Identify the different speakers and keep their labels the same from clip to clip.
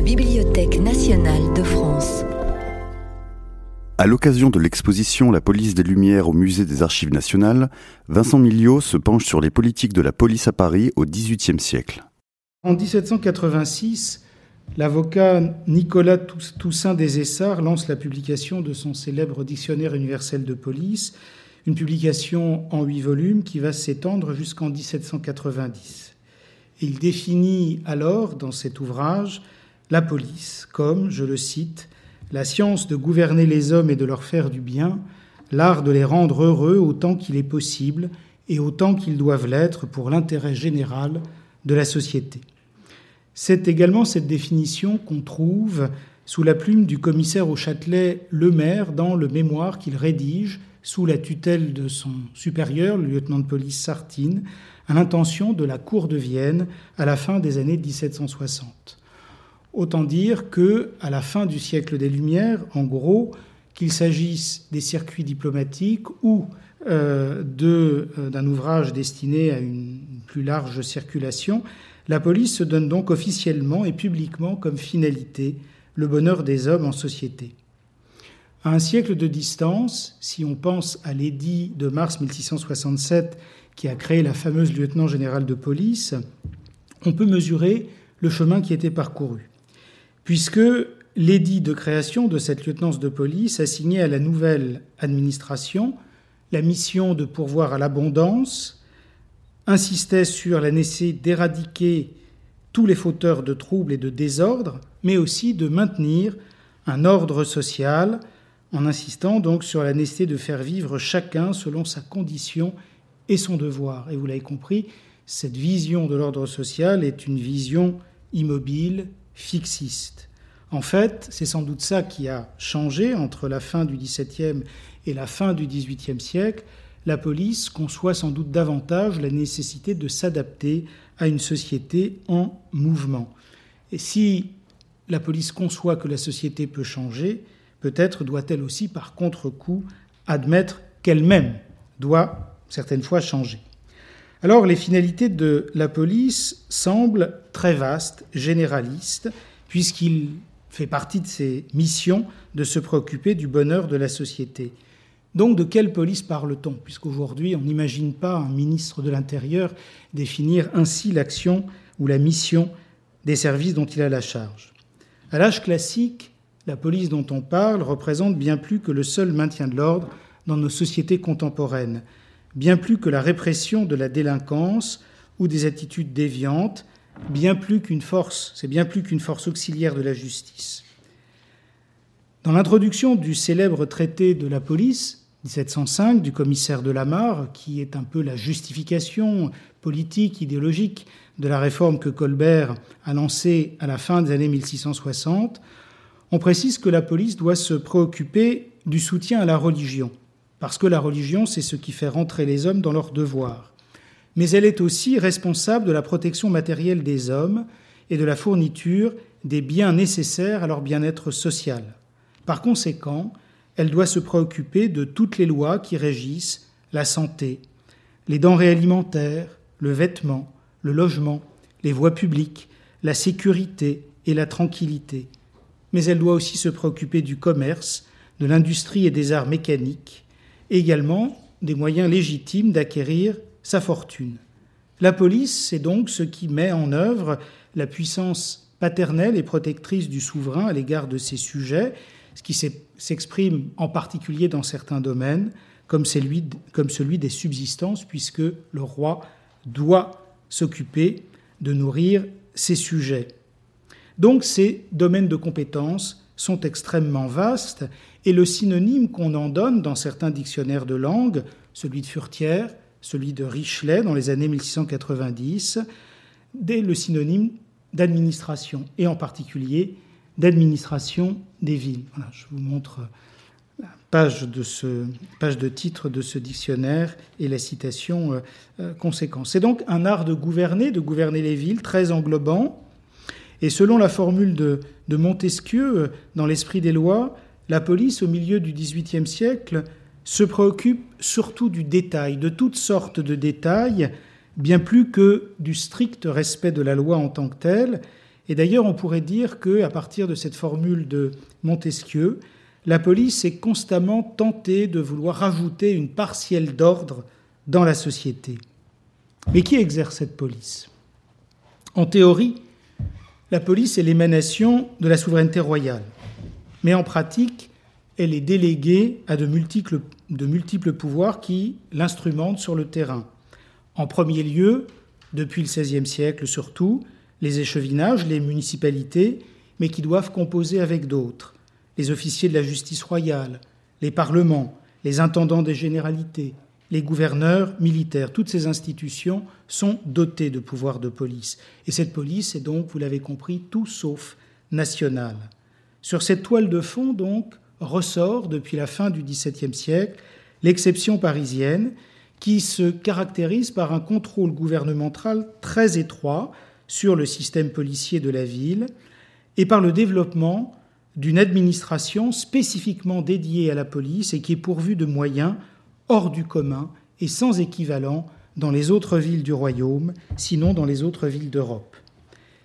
Speaker 1: la Bibliothèque nationale de France.
Speaker 2: À l'occasion de l'exposition La police des Lumières au Musée des Archives nationales, Vincent Miliot se penche sur les politiques de la police à Paris au XVIIIe siècle.
Speaker 3: En 1786, l'avocat Nicolas Toussaint des Essarts lance la publication de son célèbre Dictionnaire universel de police, une publication en huit volumes qui va s'étendre jusqu'en 1790. il définit alors, dans cet ouvrage, la police comme, je le cite, la science de gouverner les hommes et de leur faire du bien, l'art de les rendre heureux autant qu'il est possible et autant qu'ils doivent l'être pour l'intérêt général de la société. C'est également cette définition qu'on trouve sous la plume du commissaire au Châtelet Lemaire dans le mémoire qu'il rédige sous la tutelle de son supérieur, le lieutenant de police Sartine, à l'intention de la Cour de Vienne à la fin des années 1760. Autant dire que, à la fin du siècle des Lumières, en gros, qu'il s'agisse des circuits diplomatiques ou euh, euh, d'un ouvrage destiné à une plus large circulation, la police se donne donc officiellement et publiquement comme finalité le bonheur des hommes en société. À un siècle de distance, si on pense à l'édit de mars 1667 qui a créé la fameuse lieutenant général de police, on peut mesurer le chemin qui était parcouru puisque l'édit de création de cette lieutenance de police assignait à la nouvelle administration la mission de pourvoir à l'abondance, insistait sur la nécessité d'éradiquer tous les fauteurs de troubles et de désordre, mais aussi de maintenir un ordre social, en insistant donc sur la nécessité de faire vivre chacun selon sa condition et son devoir. Et vous l'avez compris, cette vision de l'ordre social est une vision immobile, fixiste. En fait, c'est sans doute ça qui a changé entre la fin du XVIIe et la fin du XVIIIe siècle. La police conçoit sans doute davantage la nécessité de s'adapter à une société en mouvement. Et si la police conçoit que la société peut changer, peut-être doit-elle aussi, par contre-coup, admettre qu'elle-même doit certaines fois changer. Alors les finalités de la police semblent très vastes, généralistes, puisqu'il fait partie de ses missions de se préoccuper du bonheur de la société. Donc de quelle police parle-t-on? Puisqu'aujourd'hui, on n'imagine pas un ministre de l'Intérieur définir ainsi l'action ou la mission des services dont il a la charge. À l'âge classique, la police dont on parle représente bien plus que le seul maintien de l'ordre dans nos sociétés contemporaines bien plus que la répression de la délinquance ou des attitudes déviantes, bien plus qu'une force, c'est bien plus qu'une force auxiliaire de la justice. Dans l'introduction du célèbre traité de la police, 1705, du commissaire de Lamar, qui est un peu la justification politique, idéologique de la réforme que Colbert a lancée à la fin des années 1660, on précise que la police doit se préoccuper du soutien à la religion parce que la religion, c'est ce qui fait rentrer les hommes dans leurs devoirs. Mais elle est aussi responsable de la protection matérielle des hommes et de la fourniture des biens nécessaires à leur bien-être social. Par conséquent, elle doit se préoccuper de toutes les lois qui régissent la santé, les denrées alimentaires, le vêtement, le logement, les voies publiques, la sécurité et la tranquillité. Mais elle doit aussi se préoccuper du commerce, de l'industrie et des arts mécaniques, également des moyens légitimes d'acquérir sa fortune. La police, c'est donc ce qui met en œuvre la puissance paternelle et protectrice du souverain à l'égard de ses sujets, ce qui s'exprime en particulier dans certains domaines, comme celui, des subsistances, puisque le roi doit s'occuper de nourrir ses sujets. Donc ces domaines de compétences sont extrêmement vastes et le synonyme qu'on en donne dans certains dictionnaires de langue, celui de Furtière, celui de Richelet dans les années 1690, est le synonyme d'administration, et en particulier d'administration des villes. Voilà, je vous montre la page de, ce, page de titre de ce dictionnaire et la citation euh, euh, conséquente. C'est donc un art de gouverner, de gouverner les villes, très englobant. Et selon la formule de, Montesquieu, euh, dans l'esprit des lois, la police, au milieu du XVIIIe siècle, se préoccupe surtout du détail, de toutes sortes de détails, bien plus que du strict respect de la loi en tant que telle, Et d'ailleurs, on pourrait dire que, à partir de cette formule de Montesquieu, la police est constamment tentée de vouloir rajouter une partielle d'ordre dans la société. Mais qui exerce cette police? En théorie, la police est l'émanation de la souveraineté royale. Mais en pratique, elle est déléguée à de multiples, pouvoirs qui l'instrumentent sur le terrain. En premier lieu, depuis le XVIe siècle surtout, les échevinages, les municipalités, mais qui doivent composer avec d'autres, les officiers de la justice royale, les parlements, les intendants des généralités, les gouverneurs militaires. Toutes ces institutions sont dotées de pouvoirs de police. Et cette police est donc, vous l'avez compris, tout sauf nationale. Sur cette toile de fond, donc, ressort, depuis la fin du XVIIe siècle, l'exception parisienne, qui se caractérise par un contrôle gouvernemental très étroit sur le système policier de la ville et par le développement d'une administration spécifiquement dédiée à la police et qui est pourvue de moyens hors du commun et sans équivalent dans les autres villes du royaume, sinon dans les autres villes d'Europe.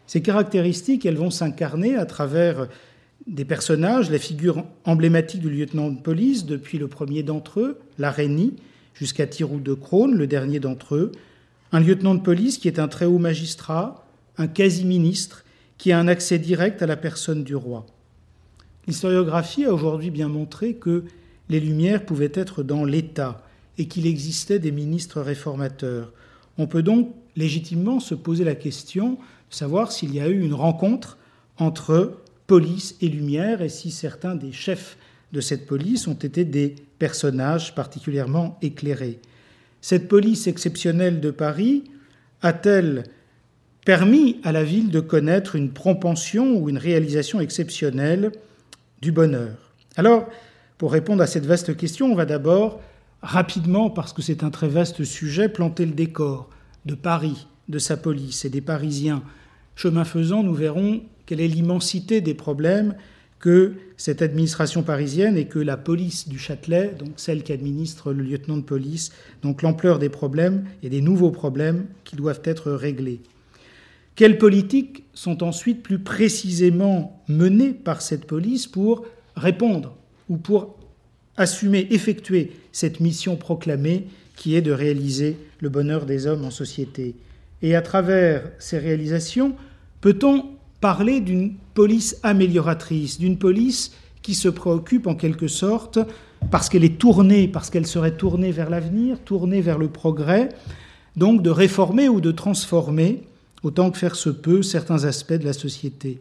Speaker 3: Ces caractéristiques, elles vont s'incarner à travers des personnages, la figure emblématique du lieutenant de police, depuis le premier d'entre eux, l'Arénie, jusqu'à Thiroux de Crône, le dernier d'entre eux, un lieutenant de police qui est un très haut magistrat, un quasi-ministre qui a un accès direct à la personne du roi. L'historiographie a aujourd'hui bien montré que les Lumières pouvaient être dans l'État et qu'il existait des ministres réformateurs. On peut donc légitimement se poser la question de savoir s'il y a eu une rencontre entre police et Lumière et si certains des chefs de cette police ont été des personnages particulièrement éclairés. Cette police exceptionnelle de Paris a-t-elle permis à la ville de connaître une propension ou une réalisation exceptionnelle du bonheur? Alors, pour répondre à cette vaste question, on va d'abord rapidement, parce que c'est un très vaste sujet, planter le décor de Paris, de sa police et des Parisiens. Chemin faisant, nous verrons quelle est l'immensité des problèmes que cette administration parisienne et que la police du Châtelet, donc celle qui administre le lieutenant de police, donc l'ampleur des problèmes et des nouveaux problèmes qui doivent être réglés. Quelles politiques sont ensuite plus précisément menées par cette police pour répondre ou pour assumer, effectuer cette mission proclamée qui est de réaliser le bonheur des hommes en société Et à travers ces réalisations, peut-on parler d'une police amélioratrice, d'une police qui se préoccupe en quelque sorte, parce qu'elle est tournée, parce qu'elle serait tournée vers l'avenir, tournée vers le progrès, donc de réformer ou de transformer autant que faire se peut, certains aspects de la société?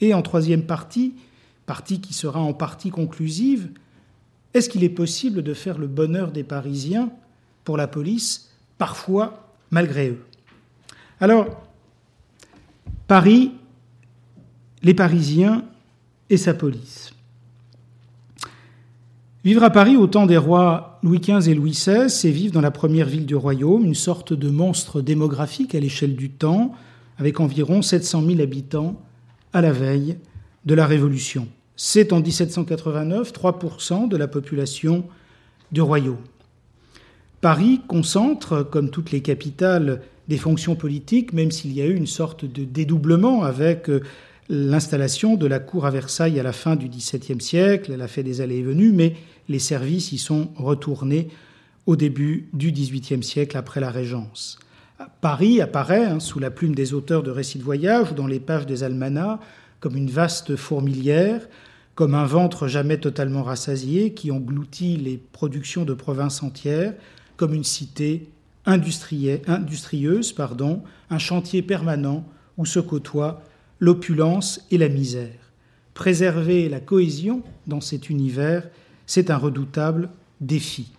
Speaker 3: Et en troisième partie, partie qui sera en partie conclusive, est-ce qu'il est possible de faire le bonheur des Parisiens pour la police, parfois malgré eux? Alors, Paris, les Parisiens et sa police. Vivre à Paris au temps des rois Louis XV et Louis XVI, c'est vivre dans la première ville du royaume, une sorte de monstre démographique à l'échelle du temps, avec environ 700 000 habitants à la veille de la Révolution. C'est en 1789 3% de la population du royaume. Paris concentre, comme toutes les capitales, des fonctions politiques, même s'il y a eu une sorte de dédoublement avec euh, l'installation de la cour à Versailles à la fin du XVIIe siècle. Elle a fait des allées et venues, mais les services y sont retournés au début du XVIIIe siècle après la Régence. Paris apparaît, hein, sous la plume des auteurs de récits de voyage ou dans les pages des almanachs, comme une vaste fourmilière, comme un ventre jamais totalement rassasié qui engloutit les productions de provinces entières, comme une cité industrieuse, pardon, un chantier permanent où se côtoient l'opulence et la misère. Préserver la cohésion dans cet univers, c'est un redoutable défi.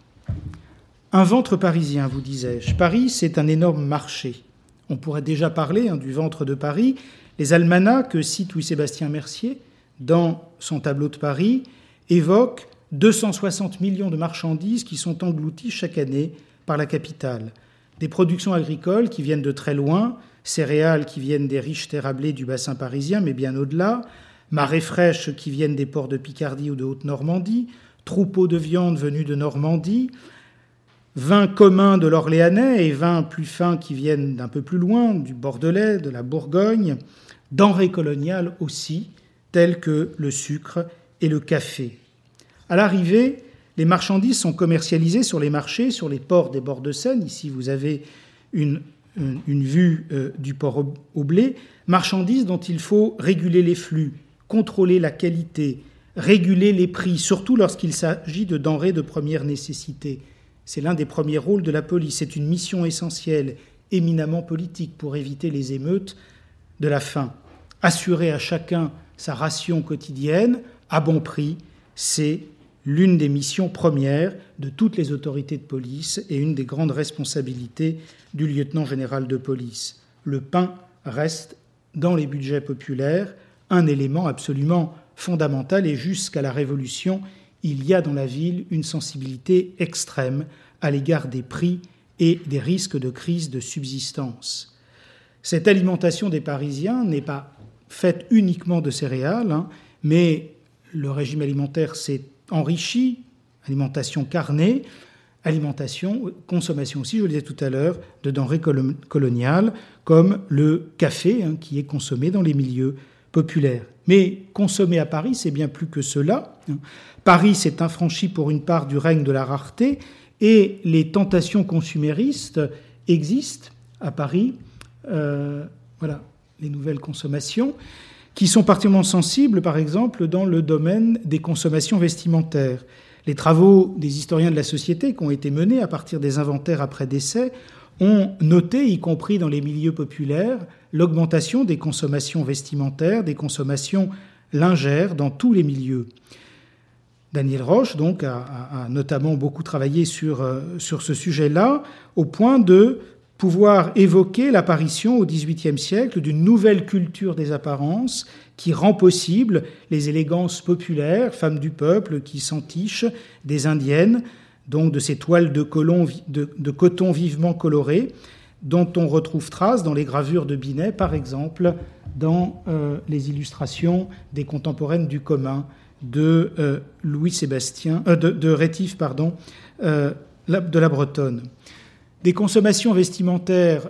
Speaker 3: Un ventre parisien, vous disais-je. Paris, c'est un énorme marché. On pourrait déjà parler hein, du ventre de Paris. Les almanachs que cite Louis-Sébastien Mercier dans son tableau de Paris évoquent 260 millions de marchandises qui sont englouties chaque année par la capitale. Des productions agricoles qui viennent de très loin, céréales qui viennent des riches terres du bassin parisien, mais bien au-delà, marées fraîches qui viennent des ports de Picardie ou de Haute-Normandie, troupeaux de viande venus de Normandie, vins communs de l'Orléanais et vins plus fins qui viennent d'un peu plus loin, du Bordelais, de la Bourgogne, denrées coloniales aussi, telles que le sucre et le café. À l'arrivée, les marchandises sont commercialisées sur les marchés, sur les ports des bords de Seine. Ici, vous avez une, une, vue euh, du port au blé. Marchandises dont il faut réguler les flux, contrôler la qualité, réguler les prix, surtout lorsqu'il s'agit de denrées de première nécessité. C'est l'un des premiers rôles de la police. C'est une mission essentielle, éminemment politique, pour éviter les émeutes de la faim. Assurer à chacun sa ration quotidienne à bon prix, c'est l'une des missions premières de toutes les autorités de police et une des grandes responsabilités du lieutenant général de police. Le pain reste, dans les budgets populaires, un élément absolument fondamental et jusqu'à la Révolution, il y a dans la ville une sensibilité extrême à l'égard des prix et des risques de crise de subsistance. Cette alimentation des Parisiens n'est pas faite uniquement de céréales, hein, mais le régime alimentaire s'est enrichi, alimentation carnée, alimentation, consommation aussi, je le disais tout à l'heure, de denrées coloniales, comme le café, hein, qui est consommé dans les milieux populaires. Mais consommer à Paris, c'est bien plus que cela. Hein. Paris s'est infranchi pour une part du règne de la rareté, et les tentations consuméristes existent à Paris. Euh, voilà, les nouvelles consommations qui sont particulièrement sensibles, par exemple, dans le domaine des consommations vestimentaires. Les travaux des historiens de la société qui ont été menés à partir des inventaires après décès ont noté, y compris dans les milieux populaires, l'augmentation des consommations vestimentaires, des consommations lingères dans tous les milieux. Daniel Roche, donc, a, notamment beaucoup travaillé sur, euh, sur ce sujet-là, au point de pouvoir évoquer l'apparition au XVIIIe siècle d'une nouvelle culture des apparences qui rend possible les élégances populaires, femmes du peuple qui s'entichent, des indiennes, donc de ces toiles de, coton vivement colorées, dont on retrouve trace dans les gravures de Binet, par exemple, dans euh, les illustrations des contemporaines du commun de euh, Louis Sébastien, euh, de, de, Rétif, pardon, de la Bretonne des consommations vestimentaires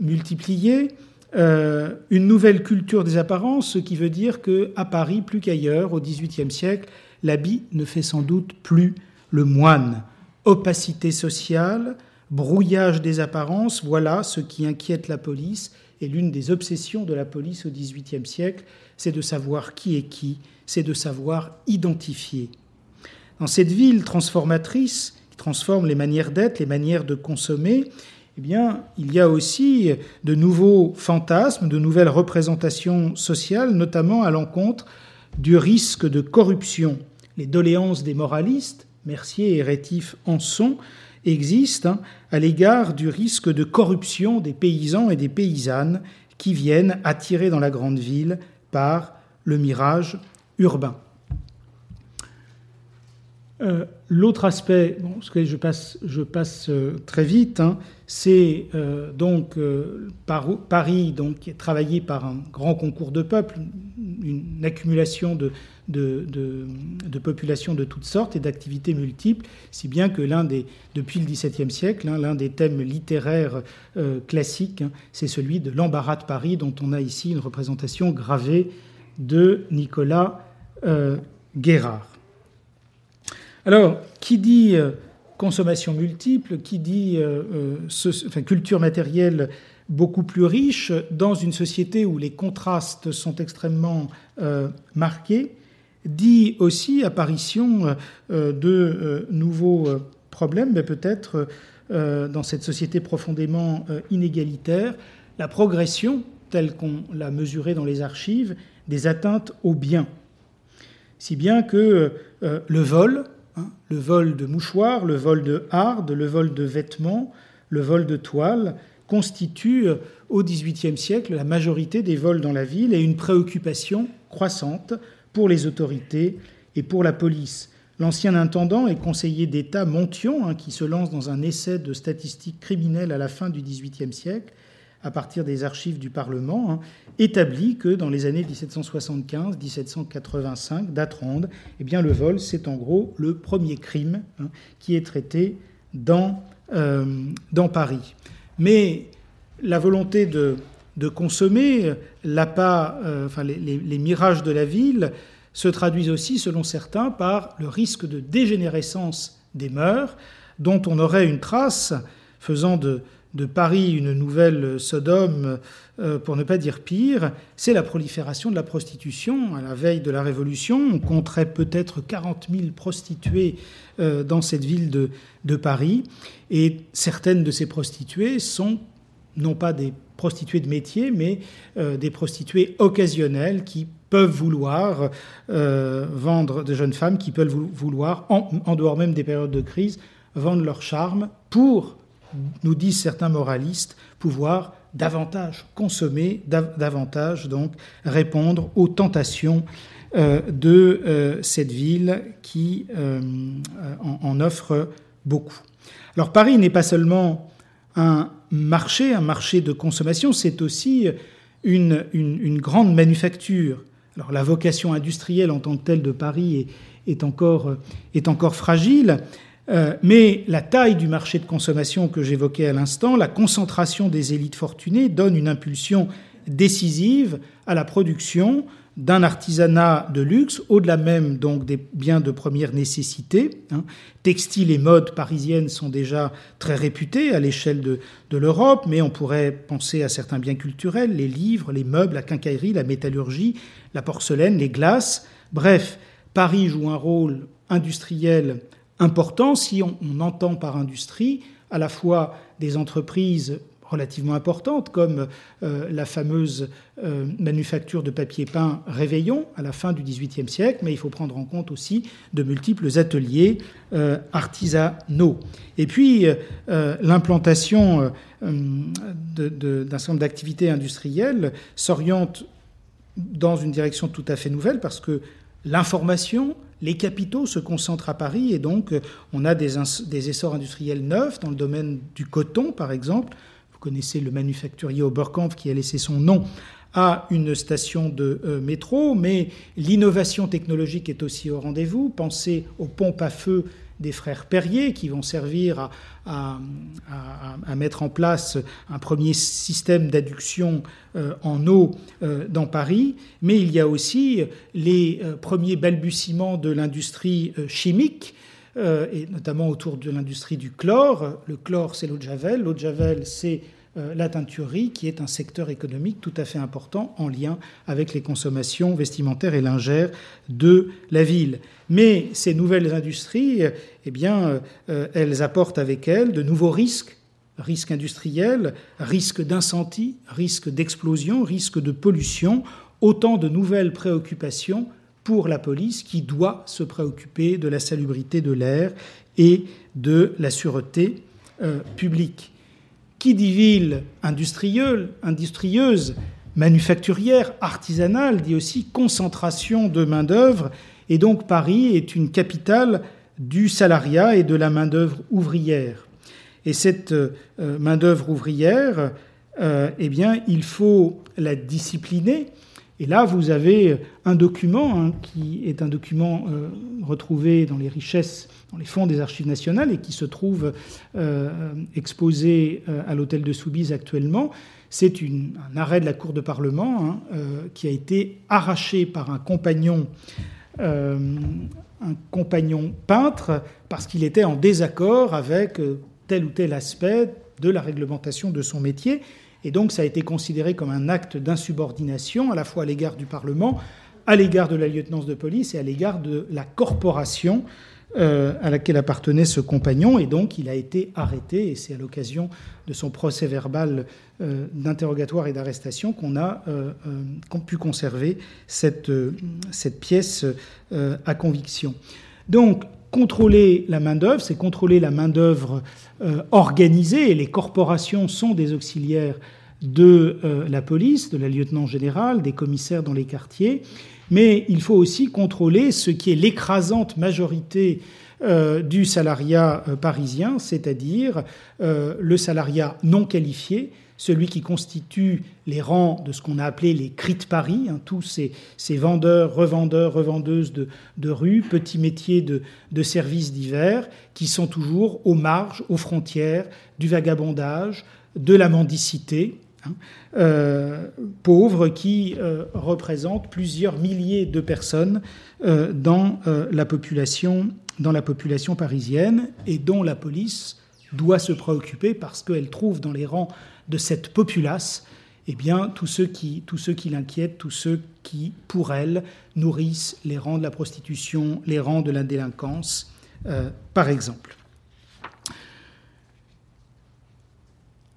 Speaker 3: multipliées, euh, une nouvelle culture des apparences, ce qui veut dire qu'à Paris, plus qu'ailleurs, au XVIIIe siècle, l'habit ne fait sans doute plus le moine. Opacité sociale, brouillage des apparences, voilà ce qui inquiète la police. Et l'une des obsessions de la police au XVIIIe siècle, c'est de savoir qui est qui, c'est de savoir identifier. Dans cette ville transformatrice, transforme les manières d'être, les manières de consommer, eh il y a aussi de nouveaux fantasmes, de nouvelles représentations sociales, notamment à l'encontre du risque de corruption. Les doléances des moralistes, Mercier et Rétif en sont, existent hein, à l'égard du risque de corruption des paysans et des paysannes qui viennent attirés dans la grande ville par le mirage urbain. Euh, l'autre aspect, bon, ce que je passe, je passe euh, très vite, hein, c'est euh, donc Paris, donc, qui est travaillé par un grand concours de peuples, une accumulation de, populations de toutes sortes et d'activités multiples, si bien que l'un des, depuis le XVIIe siècle, hein, l'un des thèmes littéraires classiques, hein, c'est celui de l'embarras de Paris, dont on a ici une représentation gravée de Nicolas Guérard. Alors, qui dit euh, consommation multiple, qui dit euh, euh, culture matérielle beaucoup plus riche, dans une société où les contrastes sont extrêmement marqués, dit aussi apparition de nouveaux problèmes, mais peut-être dans cette société profondément inégalitaire, la progression, telle qu'on l'a mesurée dans les archives, des atteintes aux biens. Si bien que le vol, Hein, le vol de mouchoirs, le vol de hardes, le vol de vêtements, le vol de toiles constituent euh, au XVIIIe siècle la majorité des vols dans la ville et une préoccupation croissante pour les autorités et pour la police. L'ancien intendant et conseiller d'État Montion, hein, qui se lance dans un essai de statistiques criminelles à la fin du XVIIIe siècle, à partir des archives du Parlement, hein, établit que dans les années 1775-1785, date ronde, eh bien, le vol, c'est en gros le premier crime hein, qui est traité dans, euh, dans Paris. Mais la volonté de de consommer, l'appât, enfin, les, mirages de la ville se traduisent aussi, selon certains, par le risque de dégénérescence des mœurs, dont on aurait une trace, faisant de, de Paris une nouvelle Sodome, euh, pour ne pas dire pire, c'est la prolifération de la prostitution. À la veille de la Révolution, on compterait peut-être 40 000 prostituées euh, dans cette ville de, Paris, et certaines de ces prostituées sont non pas des prostituées de métier, mais euh, des prostituées occasionnelles qui peuvent vouloir vendre, de jeunes femmes qui peuvent vouloir, en dehors même des périodes de crise, vendre leur charme pour nous disent certains moralistes, pouvoir davantage consommer, davantage donc répondre aux tentations euh, de euh, cette ville qui euh, en, offre beaucoup. Alors Paris n'est pas seulement un marché, un marché de consommation, c'est aussi une, une, grande manufacture. Alors la vocation industrielle en tant que telle de Paris est, encore, est encore fragile, euh, mais la taille du marché de consommation que j'évoquais à l'instant, la concentration des élites fortunées donne une impulsion décisive à la production d'un artisanat de luxe, au-delà même donc des biens de première nécessité. Hein. Textiles et modes parisiennes sont déjà très réputés à l'échelle de, de l'Europe, mais on pourrait penser à certains biens culturels, les livres, les meubles, la quincaillerie, la métallurgie, la porcelaine, les glaces. Bref, Paris joue un rôle industriel important si on, entend par industrie à la fois des entreprises relativement importantes, comme euh, la fameuse euh, manufacture de papier peint Réveillon à la fin du XVIIIe siècle, mais il faut prendre en compte aussi de multiples ateliers euh, artisanaux. Et puis l'implantation d'un certain nombre d'activités industrielles s'oriente dans une direction tout à fait nouvelle parce que l'information, les capitaux se concentrent à Paris et donc euh, on a des, essors industriels neufs dans le domaine du coton, par exemple. Vous connaissez le manufacturier Oberkampf qui a laissé son nom à une station de euh, métro, mais l'innovation technologique est aussi au rendez-vous. Pensez aux pompes à feu des frères Perrier qui vont servir à, mettre en place un premier système d'adduction euh, en eau euh, dans Paris, mais il y a aussi les euh, premiers balbutiements de l'industrie chimique, et notamment autour de l'industrie du chlore. Le chlore, c'est l'eau de Javel, l'eau de Javel, c'est la teinturerie, qui est un secteur économique tout à fait important en lien avec les consommations vestimentaires et lingères de la ville. Mais ces nouvelles industries, eh bien, euh, elles apportent avec elles de nouveaux risques risques industriels, risques d'incendie, risques d'explosion, risques de pollution, autant de nouvelles préoccupations pour la police qui doit se préoccuper de la salubrité de l'air et de la sûreté euh, publique. Qui dit ville industrieuse, manufacturière, artisanale, dit aussi concentration de main-d'œuvre. Et donc Paris est une capitale du salariat et de la main-d'œuvre ouvrière. Et cette euh, main-d'œuvre ouvrière, euh, eh bien, il faut la discipliner. Et là, vous avez un document hein, qui est un document euh, retrouvé dans les richesses dans les fonds des archives nationales et qui se trouve euh, exposé euh, à l'hôtel de Soubise actuellement. C'est un arrêt de la Cour de Parlement hein, euh, qui a été arraché par un compagnon, un compagnon peintre parce qu'il était en désaccord avec tel ou tel aspect de la réglementation de son métier. Et donc ça a été considéré comme un acte d'insubordination à la fois à l'égard du Parlement, à l'égard de la lieutenance de police et à l'égard de la corporation euh, à laquelle appartenait ce compagnon, et donc il a été arrêté, et c'est à l'occasion de son procès verbal euh, d'interrogatoire et d'arrestation qu'on a euh, pu conserver cette, cette pièce à conviction. Donc, contrôler la main-d'œuvre, c'est contrôler la main-d'œuvre organisée, et les corporations sont des auxiliaires de la police, de la lieutenant générale, des commissaires dans les quartiers. Mais il faut aussi contrôler ce qui est l'écrasante majorité euh, du salariat euh, parisien, c'est-à-dire euh, le salariat non qualifié, celui qui constitue les rangs de ce qu'on a appelé les cris de Paris, hein, tous ces, vendeurs, revendeurs, revendeuses de, de rue, petits métiers de, services divers, qui sont toujours aux marges, aux frontières du vagabondage, de la mendicité, hein, euh, pauvres qui euh, représentent plusieurs milliers de personnes dans, la population, dans la population parisienne et dont la police doit se préoccuper parce qu'elle trouve dans les rangs de cette populace eh bien, tous ceux qui, l'inquiètent, tous ceux qui, pour elle, nourrissent les rangs de la prostitution, les rangs de la délinquance, par exemple.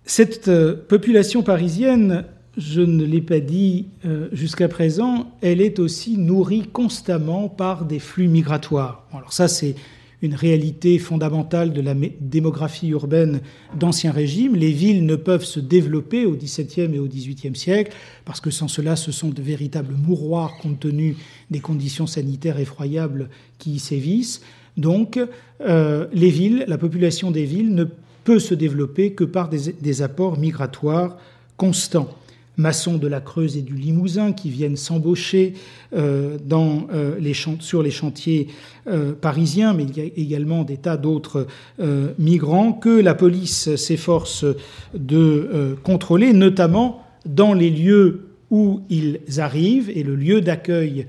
Speaker 3: Cette euh, population parisienne, je ne l'ai pas dit euh, jusqu'à présent, elle est aussi nourrie constamment par des flux migratoires. Alors ça, c'est une réalité fondamentale de la démographie urbaine d'Ancien Régime. Les villes ne peuvent se développer au XVIIe et au XVIIIe siècle parce que sans cela, ce sont de véritables mouroirs compte tenu des conditions sanitaires effroyables qui y sévissent. Donc, euh, les villes, la population des villes ne peut se développer que par des, apports migratoires constants. Maçons de la Creuse et du Limousin qui viennent s'embaucher euh, euh, sur les chantiers euh, parisiens, mais il y a également des tas d'autres migrants que la police s'efforce de contrôler, notamment dans les lieux où ils arrivent. Et le lieu d'accueil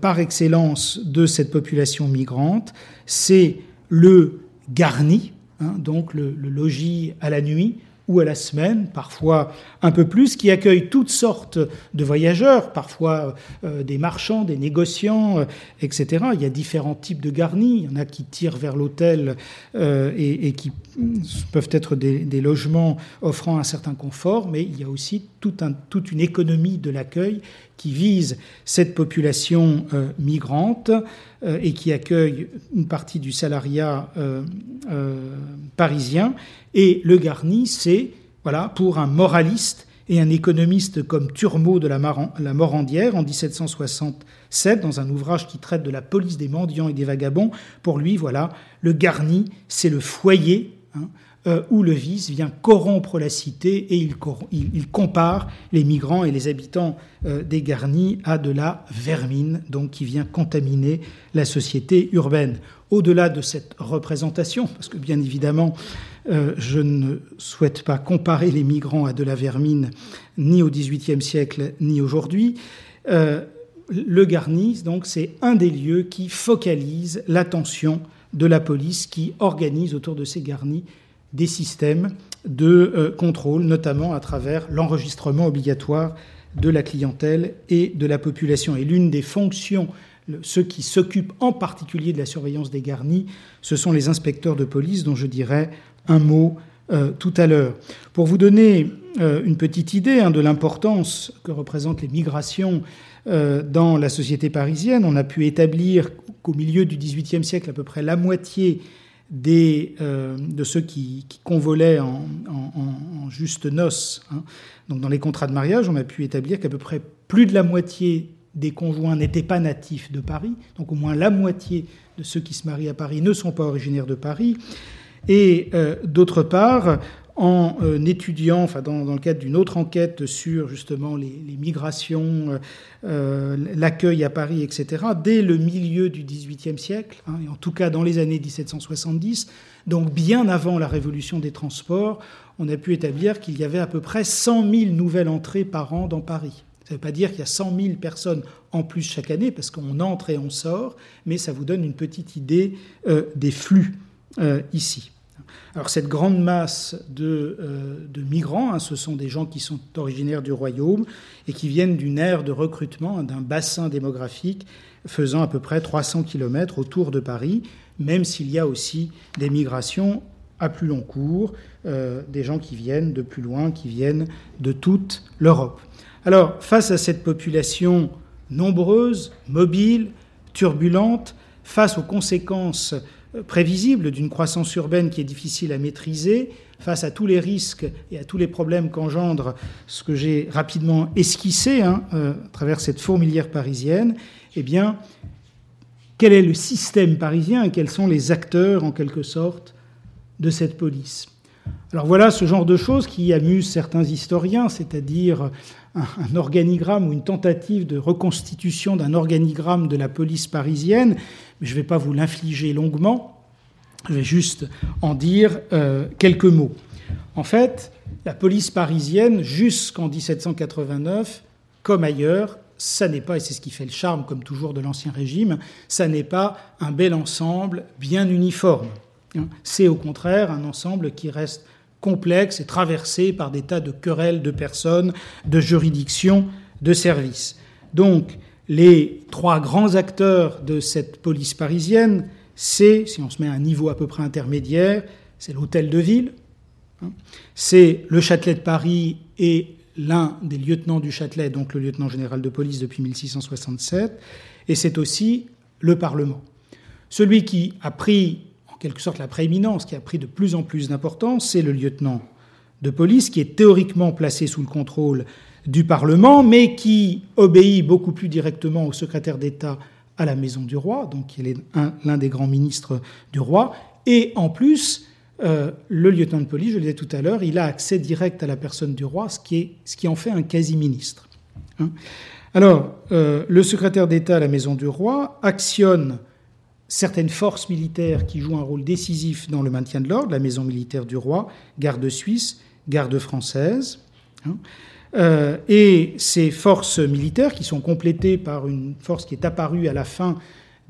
Speaker 3: par excellence de cette population migrante, c'est le Garni, Hein, donc le, logis à la nuit ou à la semaine, parfois un peu plus, qui accueille toutes sortes de voyageurs, parfois euh, des marchands, des négociants, euh, etc. Il y a différents types de garnis. Il y en a qui tirent vers l'hôtel euh, et, qui peuvent être des, logements offrant un certain confort, mais il y a aussi toute une économie de l'accueil qui vise cette population migrante euh, et qui accueille une partie du salariat euh, euh, parisien. Et le Garni, c'est voilà, pour un moraliste et un économiste comme Turmot de la, Morandière en 1767, dans un ouvrage qui traite de la police des mendiants et des vagabonds. Pour lui, voilà, le Garni, c'est le foyer. Hein, euh, où le vice vient corrompre la cité et il, compare les migrants et les habitants euh, des garnis à de la vermine, donc qui vient contaminer la société urbaine. Au-delà de cette représentation, parce que bien évidemment, euh, je ne souhaite pas comparer les migrants à de la vermine ni au XVIIIe siècle ni aujourd'hui, le Garnis, donc, c'est un des lieux qui focalise l'attention de la police qui organise autour de ces garnis des systèmes de euh, contrôle, notamment à travers l'enregistrement obligatoire de la clientèle et de la population. Et l'une des fonctions, ceux qui s'occupent en particulier de la surveillance des garnis, ce sont les inspecteurs de police dont je dirais un mot euh, tout à l'heure. Pour vous donner euh, une petite idée hein, de l'importance que représentent les migrations dans la société parisienne, on a pu établir qu'au milieu du XVIIIe siècle, à peu près la moitié euh, de ceux qui, convolaient en, juste noces. Hein. Donc dans les contrats de mariage, on a pu établir qu'à peu près plus de la moitié des conjoints n'étaient pas natifs de Paris, donc au moins la moitié de ceux qui se marient à Paris ne sont pas originaires de Paris. Et euh, d'autre part, en euh, étudiant, enfin dans, le cadre d'une autre enquête sur justement les, migrations, euh, euh, l'accueil à Paris, etc., dès le milieu du XVIIIe siècle, hein, et en tout cas dans les années 1770, donc bien avant la révolution des transports, on a pu établir qu'il y avait à peu près 100 000 nouvelles entrées par an dans Paris. Ça ne veut pas dire qu'il y a 100 000 personnes en plus chaque année, parce qu'on entre et on sort, mais ça vous donne une petite idée des flux ici. Alors cette grande masse de, euh, migrants, hein, ce sont des gens qui sont originaires du royaume et qui viennent d'une ère de recrutement, hein, d'un bassin démographique faisant à peu près 300 km autour de Paris, même s'il y a aussi des migrations à plus long cours, euh, des gens qui viennent de plus loin, qui viennent de toute l'Europe. Alors face à cette population nombreuse, mobile, turbulente, face aux conséquences prévisible d'une croissance urbaine qui est difficile à maîtriser, face à tous les risques et à tous les problèmes qu'engendre ce que j'ai rapidement esquissé hein, euh, à travers cette fourmilière parisienne, eh bien, quel est le système parisien et quels sont les acteurs, en quelque sorte, de cette police? Alors voilà ce genre de choses qui amuse certains historiens, c'est-à-dire un, organigramme ou une tentative de reconstitution d'un organigramme de la police parisienne. Mais je ne vais pas vous l'infliger longuement, je vais juste en dire euh, quelques mots. En fait, la police parisienne, jusqu'en 1789, comme ailleurs, ça n'est pas, et c'est ce qui fait le charme, comme toujours, de l'Ancien Régime, ça n'est pas un bel ensemble bien uniforme. C'est au contraire un ensemble qui reste complexe et traversé par des tas de querelles de personnes, de juridictions, de services. Donc, les trois grands acteurs de cette police parisienne, c'est, si on se met à un niveau à peu près intermédiaire, c'est l'hôtel de ville, hein. c'est le Châtelet de Paris et l'un des lieutenants du Châtelet, donc le lieutenant général de police depuis 1667, et c'est aussi le Parlement. Celui qui a pris quelque sorte la prééminence, qui a pris de plus en plus d'importance, c'est le lieutenant de police, qui est théoriquement placé sous le contrôle du Parlement, mais qui obéit beaucoup plus directement au secrétaire d'État à la Maison du Roi, donc il est l'un des grands ministres du Roi, et en plus, euh, le lieutenant de police, je le disais tout à l'heure, il a accès direct à la personne du roi, ce qui, en fait un quasi-ministre. Hein. Alors, euh, le secrétaire d'État à la Maison du Roi actionne certaines forces militaires qui jouent un rôle décisif dans le maintien de l'ordre, la maison militaire du roi, garde suisse, garde française. Hein. Euh, et ces forces militaires, qui sont complétées par une force qui est apparue à la fin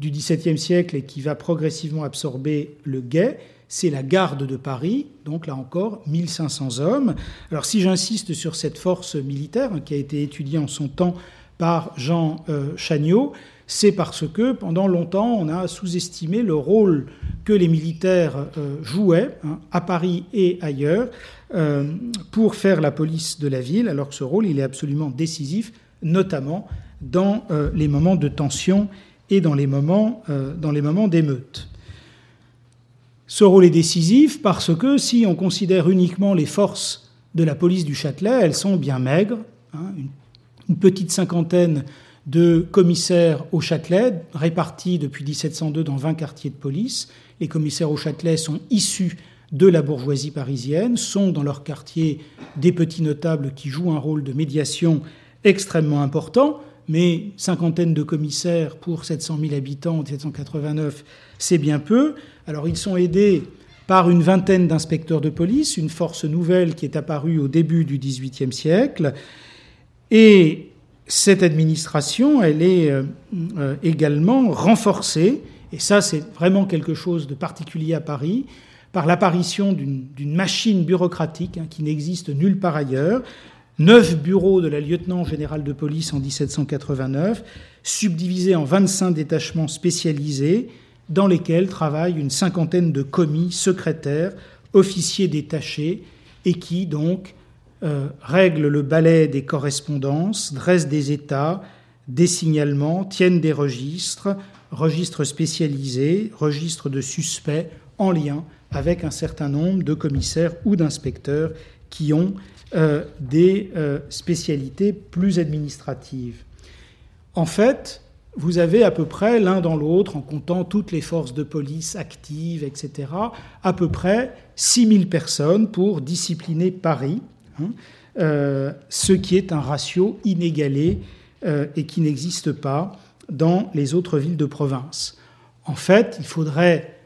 Speaker 3: du XVIIe siècle et qui va progressivement absorber le guet, c'est la garde de Paris, donc là encore 1500 hommes. Alors si j'insiste sur cette force militaire hein, qui a été étudiée en son temps par Jean euh, Chagnon, c'est parce que pendant longtemps on a sous-estimé le rôle que les militaires euh, jouaient hein, à Paris et ailleurs euh, pour faire la police de la ville, alors que ce rôle est absolument décisif, notamment dans les moments de tension et dans les moments, dans les moments d'émeute. Ce rôle est décisif parce que si on considère uniquement les forces de la police du Châtelet, elles sont bien maigres. Hein, une, petite cinquantaine de commissaires au Châtelet, répartis depuis 1702 dans 20 quartiers de police. Les commissaires au Châtelet sont issus de la bourgeoisie parisienne, sont dans leur quartier des petits notables qui jouent un rôle de médiation extrêmement important, mais cinquantaine de commissaires pour 700 000 habitants en 1789, c'est bien peu. Alors ils sont aidés par une vingtaine d'inspecteurs de police, une force nouvelle qui est apparue au début du XVIIIe siècle. Et cette administration, elle est euh, euh, également renforcée, et ça c'est vraiment quelque chose de particulier à Paris, par l'apparition d'une machine bureaucratique hein, qui n'existe nulle part ailleurs. Neuf bureaux de la lieutenant générale de police en 1789, subdivisés en 25 détachements spécialisés, dans lesquels travaillent une cinquantaine de commis, secrétaires, officiers détachés, et qui donc euh, règlent le balai des correspondances, dressent des états, des signalements, tiennent des registres, registres spécialisés, registres de suspects en lien avec un certain nombre de commissaires ou d'inspecteurs qui ont euh, des euh, spécialités plus administratives. En fait, vous avez à peu près l'un dans l'autre, en comptant toutes les forces de police actives, etc., à peu près 6000 personnes pour discipliner Paris, hein, euh, ce qui est un ratio inégalé euh, et qui n'existe pas dans les autres villes de province. En fait, il faudrait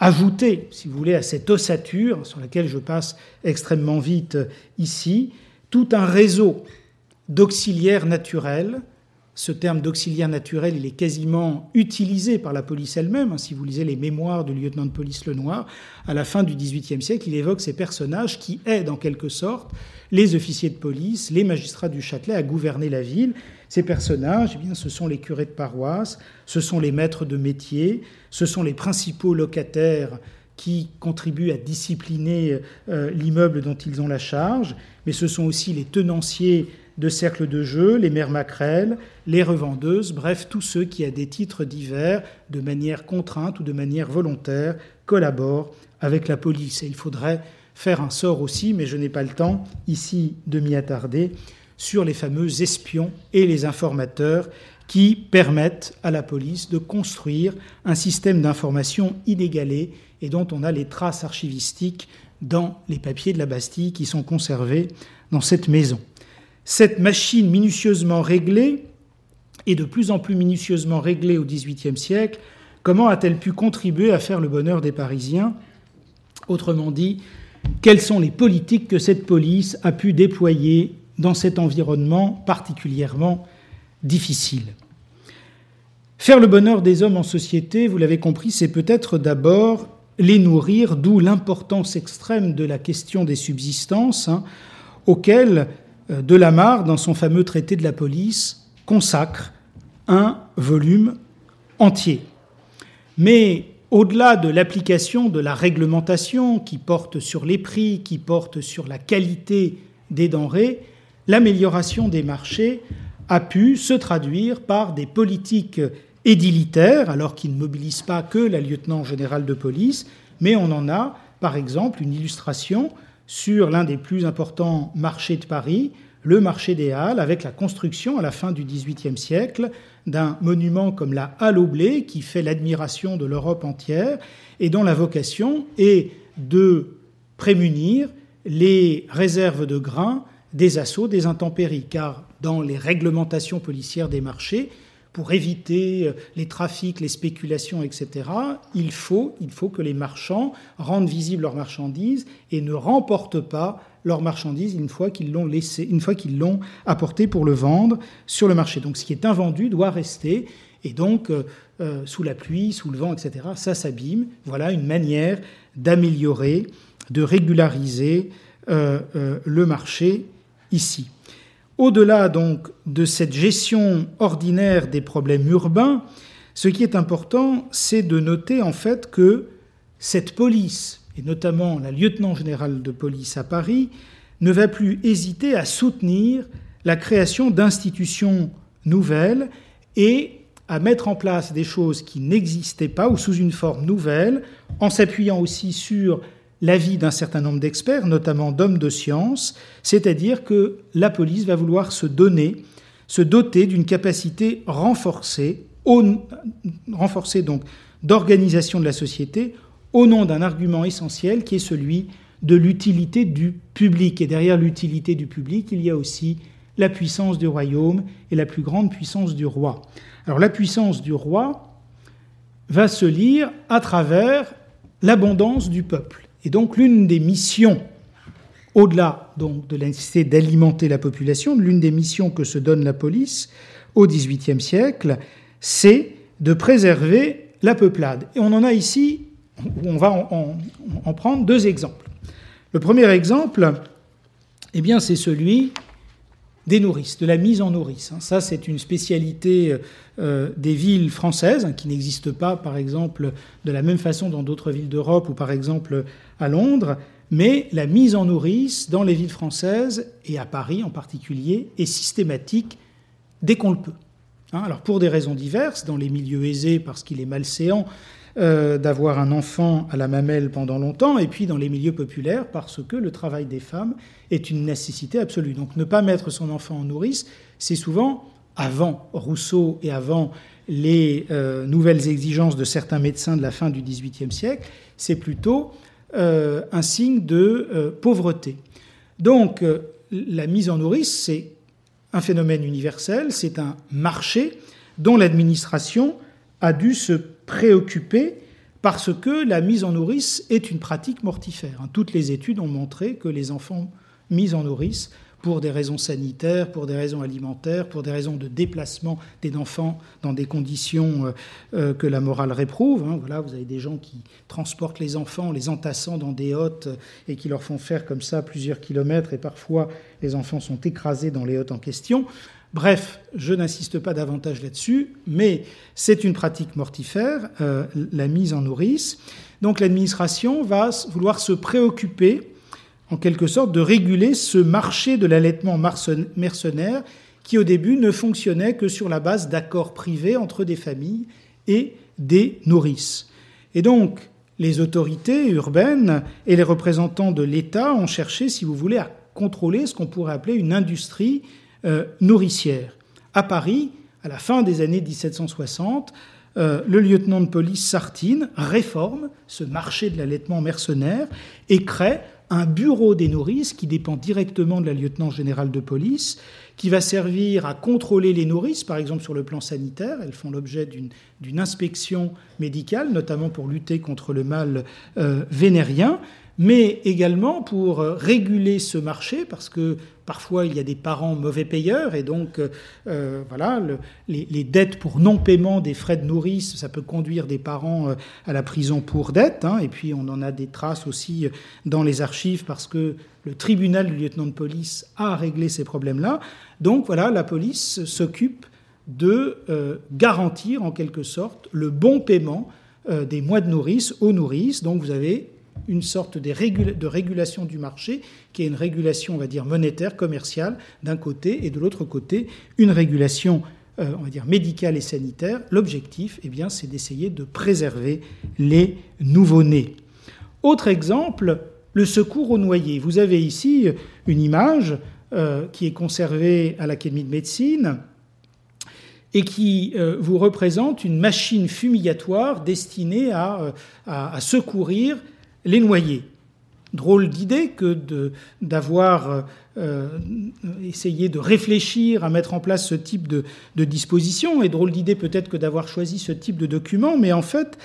Speaker 3: ajouter, si vous voulez, à cette ossature, sur laquelle je passe extrêmement vite ici, tout un réseau d'auxiliaires naturels ce terme d'auxiliaire naturel, il est quasiment utilisé par la police elle-même. Hein, si vous lisez les mémoires du lieutenant de police Lenoir, à la fin du XVIIIe siècle, il évoque ces personnages qui aident en quelque sorte les officiers de police, les magistrats du Châtelet à gouverner la ville. Ces personnages, eh bien, ce sont les curés de paroisse, ce sont les maîtres de métier, ce sont les principaux locataires qui contribuent à discipliner euh, l'immeuble dont ils ont la charge, mais ce sont aussi les tenanciers de cercles de jeu, les mères maquerelles, les revendeuses, bref, tous ceux qui, à des titres divers, de manière contrainte ou de manière volontaire, collaborent avec la police. Et il faudrait faire un sort aussi, mais je n'ai pas le temps ici de m'y attarder, sur les fameux espions et les informateurs qui permettent à la police de construire un système d'information inégalé et dont on a les traces archivistiques dans les papiers de la Bastille qui sont conservés dans cette maison. Cette machine minutieusement réglée, et de plus en plus minutieusement réglée au XVIIIe siècle, comment a-t-elle pu contribuer à faire le bonheur des Parisiens? Autrement dit, quelles sont les politiques que cette police a pu déployer dans cet environnement particulièrement difficile? Faire le bonheur des hommes en société, vous l'avez compris, c'est peut-être d'abord les nourrir, d'où l'importance extrême de la question des subsistances, hein, auquel euh, Delamarre, dans son fameux traité de la police, consacre un volume entier. Mais au-delà de l'application de la réglementation qui porte sur les prix, qui porte sur la qualité des denrées, l'amélioration des marchés a pu se traduire par des politiques édilitaires, alors qu'ils ne mobilisent pas que la lieutenant générale de police, mais on en a, par exemple, une illustration sur l'un des plus importants marchés de Paris, le marché des Halles, avec la construction à la fin du XVIIIe siècle d'un monument comme la Halle au blé, qui fait l'admiration de l'Europe entière, et dont la vocation est de prémunir les réserves de grains des assauts des intempéries, car dans les réglementations policières des marchés, pour éviter euh, les trafics, les spéculations, etc., il faut, que les marchands rendent visibles leurs marchandises et ne remportent pas leurs marchandises une fois qu'ils l'ont une fois qu'ils l'ont apporté pour le vendre sur le marché. Donc ce qui est invendu doit rester. Et donc, euh, euh, sous la pluie, sous le vent, etc., ça s'abîme. Voilà une manière d'améliorer, de régulariser le marché ici. Au-delà donc de cette gestion ordinaire des problèmes urbains, ce qui est important, c'est de noter en fait que cette police, et notamment la lieutenant générale de police à Paris, ne va plus hésiter à soutenir la création d'institutions nouvelles et à mettre en place des choses qui n'existaient pas ou sous une forme nouvelle, en s'appuyant aussi sur l'avis d'un certain nombre d'experts, notamment d'hommes de science, c'est-à-dire que la police va vouloir se donner, se doter d'une capacité renforcée, renforcée donc d'organisation de la société, au nom d'un argument essentiel qui est celui de l'utilité du public. Et derrière l'utilité du public, il y a aussi la puissance du royaume et la plus grande puissance du roi. Alors la puissance du roi va se lire à travers l'abondance du peuple. Et donc l'une des missions, au-delà donc de la nécessité d'alimenter la population, l'une des missions que se donne la police au XVIIIe siècle, c'est de préserver la peuplade. Et on en a ici, on va en, prendre deux exemples. Le premier exemple, eh bien, c'est celui des nourrices, de la mise en nourrice. Hein. Ça, c'est une spécialité euh, des villes françaises hein, qui n'existe pas, par exemple, de la même façon dans d'autres villes d'Europe ou, par exemple, à Londres. Mais la mise en nourrice dans les villes françaises, et à Paris en particulier, est systématique dès qu'on le peut. Hein. Alors, pour des raisons diverses, dans les milieux aisés, parce qu'il est malséant, euh, d'avoir un enfant à la mamelle pendant longtemps, et puis dans les milieux populaires, parce que le travail des femmes est une nécessité absolue. Donc ne pas mettre son enfant en nourrice, c'est souvent, avant Rousseau et avant les euh, nouvelles exigences de certains médecins de la fin du XVIIIe siècle, c'est plutôt euh, un signe de pauvreté. Donc la mise en nourrice, c'est un phénomène universel, c'est un marché dont l'administration a dû se préoccuper parce que la mise en nourrice est une pratique mortifère. Hein. Toutes les études ont montré que les enfants mis en nourrice, pour des raisons sanitaires, pour des raisons alimentaires, pour des raisons de déplacement des enfants dans des conditions euh, euh, que la morale réprouve. Hein. Voilà, vous avez des gens qui transportent les enfants, les entassant dans des hôtes et qui leur font faire comme ça plusieurs kilomètres et parfois les enfants sont écrasés dans les hôtes en question. Bref, je n'insiste pas davantage là-dessus, mais c'est une pratique mortifère, euh, la mise en nourrice. Donc l'administration va vouloir se préoccuper, en quelque sorte, de réguler ce marché de l'allaitement mercenaire qui au début ne fonctionnait que sur la base d'accords privés entre des familles et des nourrices. Et donc, les autorités urbaines et les représentants de l'État ont cherché, si vous voulez, à contrôler ce qu'on pourrait appeler une industrie euh, nourricière. À Paris, à la fin des années 1760, euh, le lieutenant de police Sartine réforme ce marché de l'allaitement mercenaire et crée un bureau des nourrices qui dépend directement de la lieutenant générale de police, qui va servir à contrôler les nourrices, par exemple sur le plan sanitaire. Elles font l'objet d'une inspection médicale, notamment pour lutter contre le mal euh, vénérien mais également pour euh, réguler ce marché, parce que parfois il y a des parents mauvais payeurs, et donc euh, euh, voilà, les, dettes pour non-paiement des frais de nourrice, ça peut conduire des parents à la prison pour dette, hein, et puis on en a des traces aussi dans les archives, parce que le tribunal du lieutenant de police a réglé ces problèmes-là. Donc voilà, la police s'occupe de garantir en quelque sorte le bon paiement des mois de nourrice aux nourrices. Donc vous avez une sorte de, régulation du marché, qui est une régulation, on va dire, monétaire, commerciale, d'un côté, et de l'autre côté, une régulation, euh, on va dire, médicale et sanitaire. L'objectif, eh bien, c'est d'essayer de préserver les nouveau-nés. Autre exemple, le secours aux noyés. Vous avez ici une image euh, qui est conservée à l'Académie de médecine et qui euh, vous représente une machine fumigatoire destinée à, à secourir les noyer. Drôle d'idée que d'avoir euh, essayé de réfléchir à mettre en place ce type de, disposition, et drôle d'idée peut-être que d'avoir choisi ce type de document, mais en fait,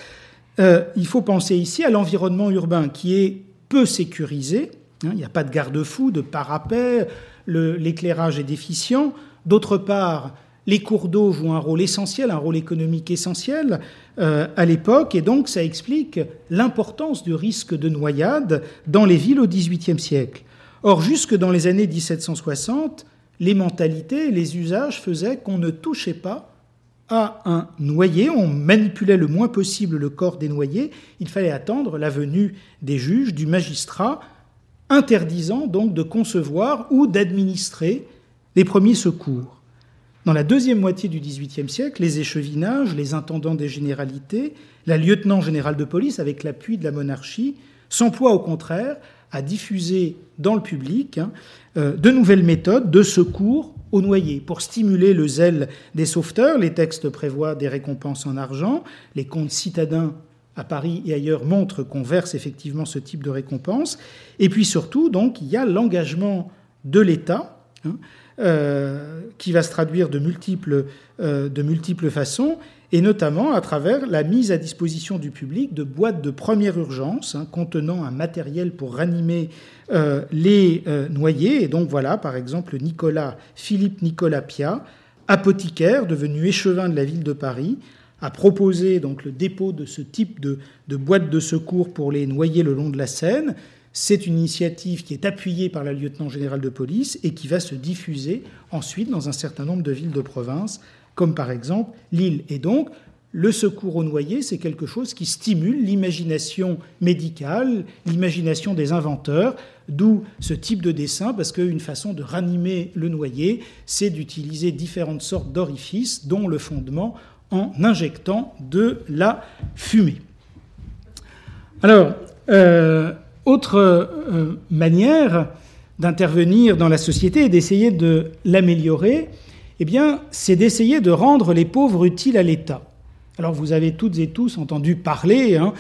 Speaker 3: euh, il faut penser ici à l'environnement urbain qui est peu sécurisé. Hein, il n'y a pas de garde-fou, de parapet, l'éclairage est déficient. D'autre part, les cours d'eau jouent un rôle essentiel, un rôle économique essentiel euh, à l'époque, et donc ça explique l'importance du risque de noyade dans les villes au XVIIIe siècle. Or, jusque dans les années 1760, les mentalités les usages faisaient qu'on ne touchait pas à un noyé, on manipulait le moins possible le corps des noyés, il fallait attendre la venue des juges, du magistrat, interdisant donc de concevoir ou d'administrer les premiers secours. Dans la deuxième moitié du XVIIIe siècle, les échevinages, les intendants des généralités, la lieutenant générale de police, avec l'appui de la monarchie, s'emploient au contraire à diffuser dans le public hein, euh, de nouvelles méthodes de secours aux noyés. Pour stimuler le zèle des sauveteurs, les textes prévoient des récompenses en argent. Les comptes citadins à Paris et ailleurs montrent qu'on verse effectivement ce type de récompense. Et puis surtout, donc, il y a l'engagement de l'État. Hein, euh, qui va se traduire de multiples, euh, de multiples façons, et notamment à travers la mise à disposition du public de boîtes de première urgence hein, contenant un matériel pour ranimer euh, les noyés. Et donc voilà, par exemple, Nicolas, Philippe Nicolas Pia, apothicaire devenu échevin de la ville de Paris, a proposé donc le dépôt de ce type de, de boîtes de secours pour les noyés le long de la Seine. C'est une initiative qui est appuyée par la lieutenant générale de police et qui va se diffuser ensuite dans un certain nombre de villes de province, comme par exemple Lille. Et donc, le secours aux noyés, c'est quelque chose qui stimule l'imagination médicale, l'imagination des inventeurs, d'où ce type de dessin, parce qu'une façon de ranimer le noyé, c'est d'utiliser différentes sortes d'orifices, dont le fondement en injectant de la fumée. Alors, euh, autre euh, manière d'intervenir dans la société et d'essayer de l'améliorer, eh bien, c'est d'essayer de rendre les pauvres utiles à l'État. Alors, vous avez toutes et tous entendu parler, hein,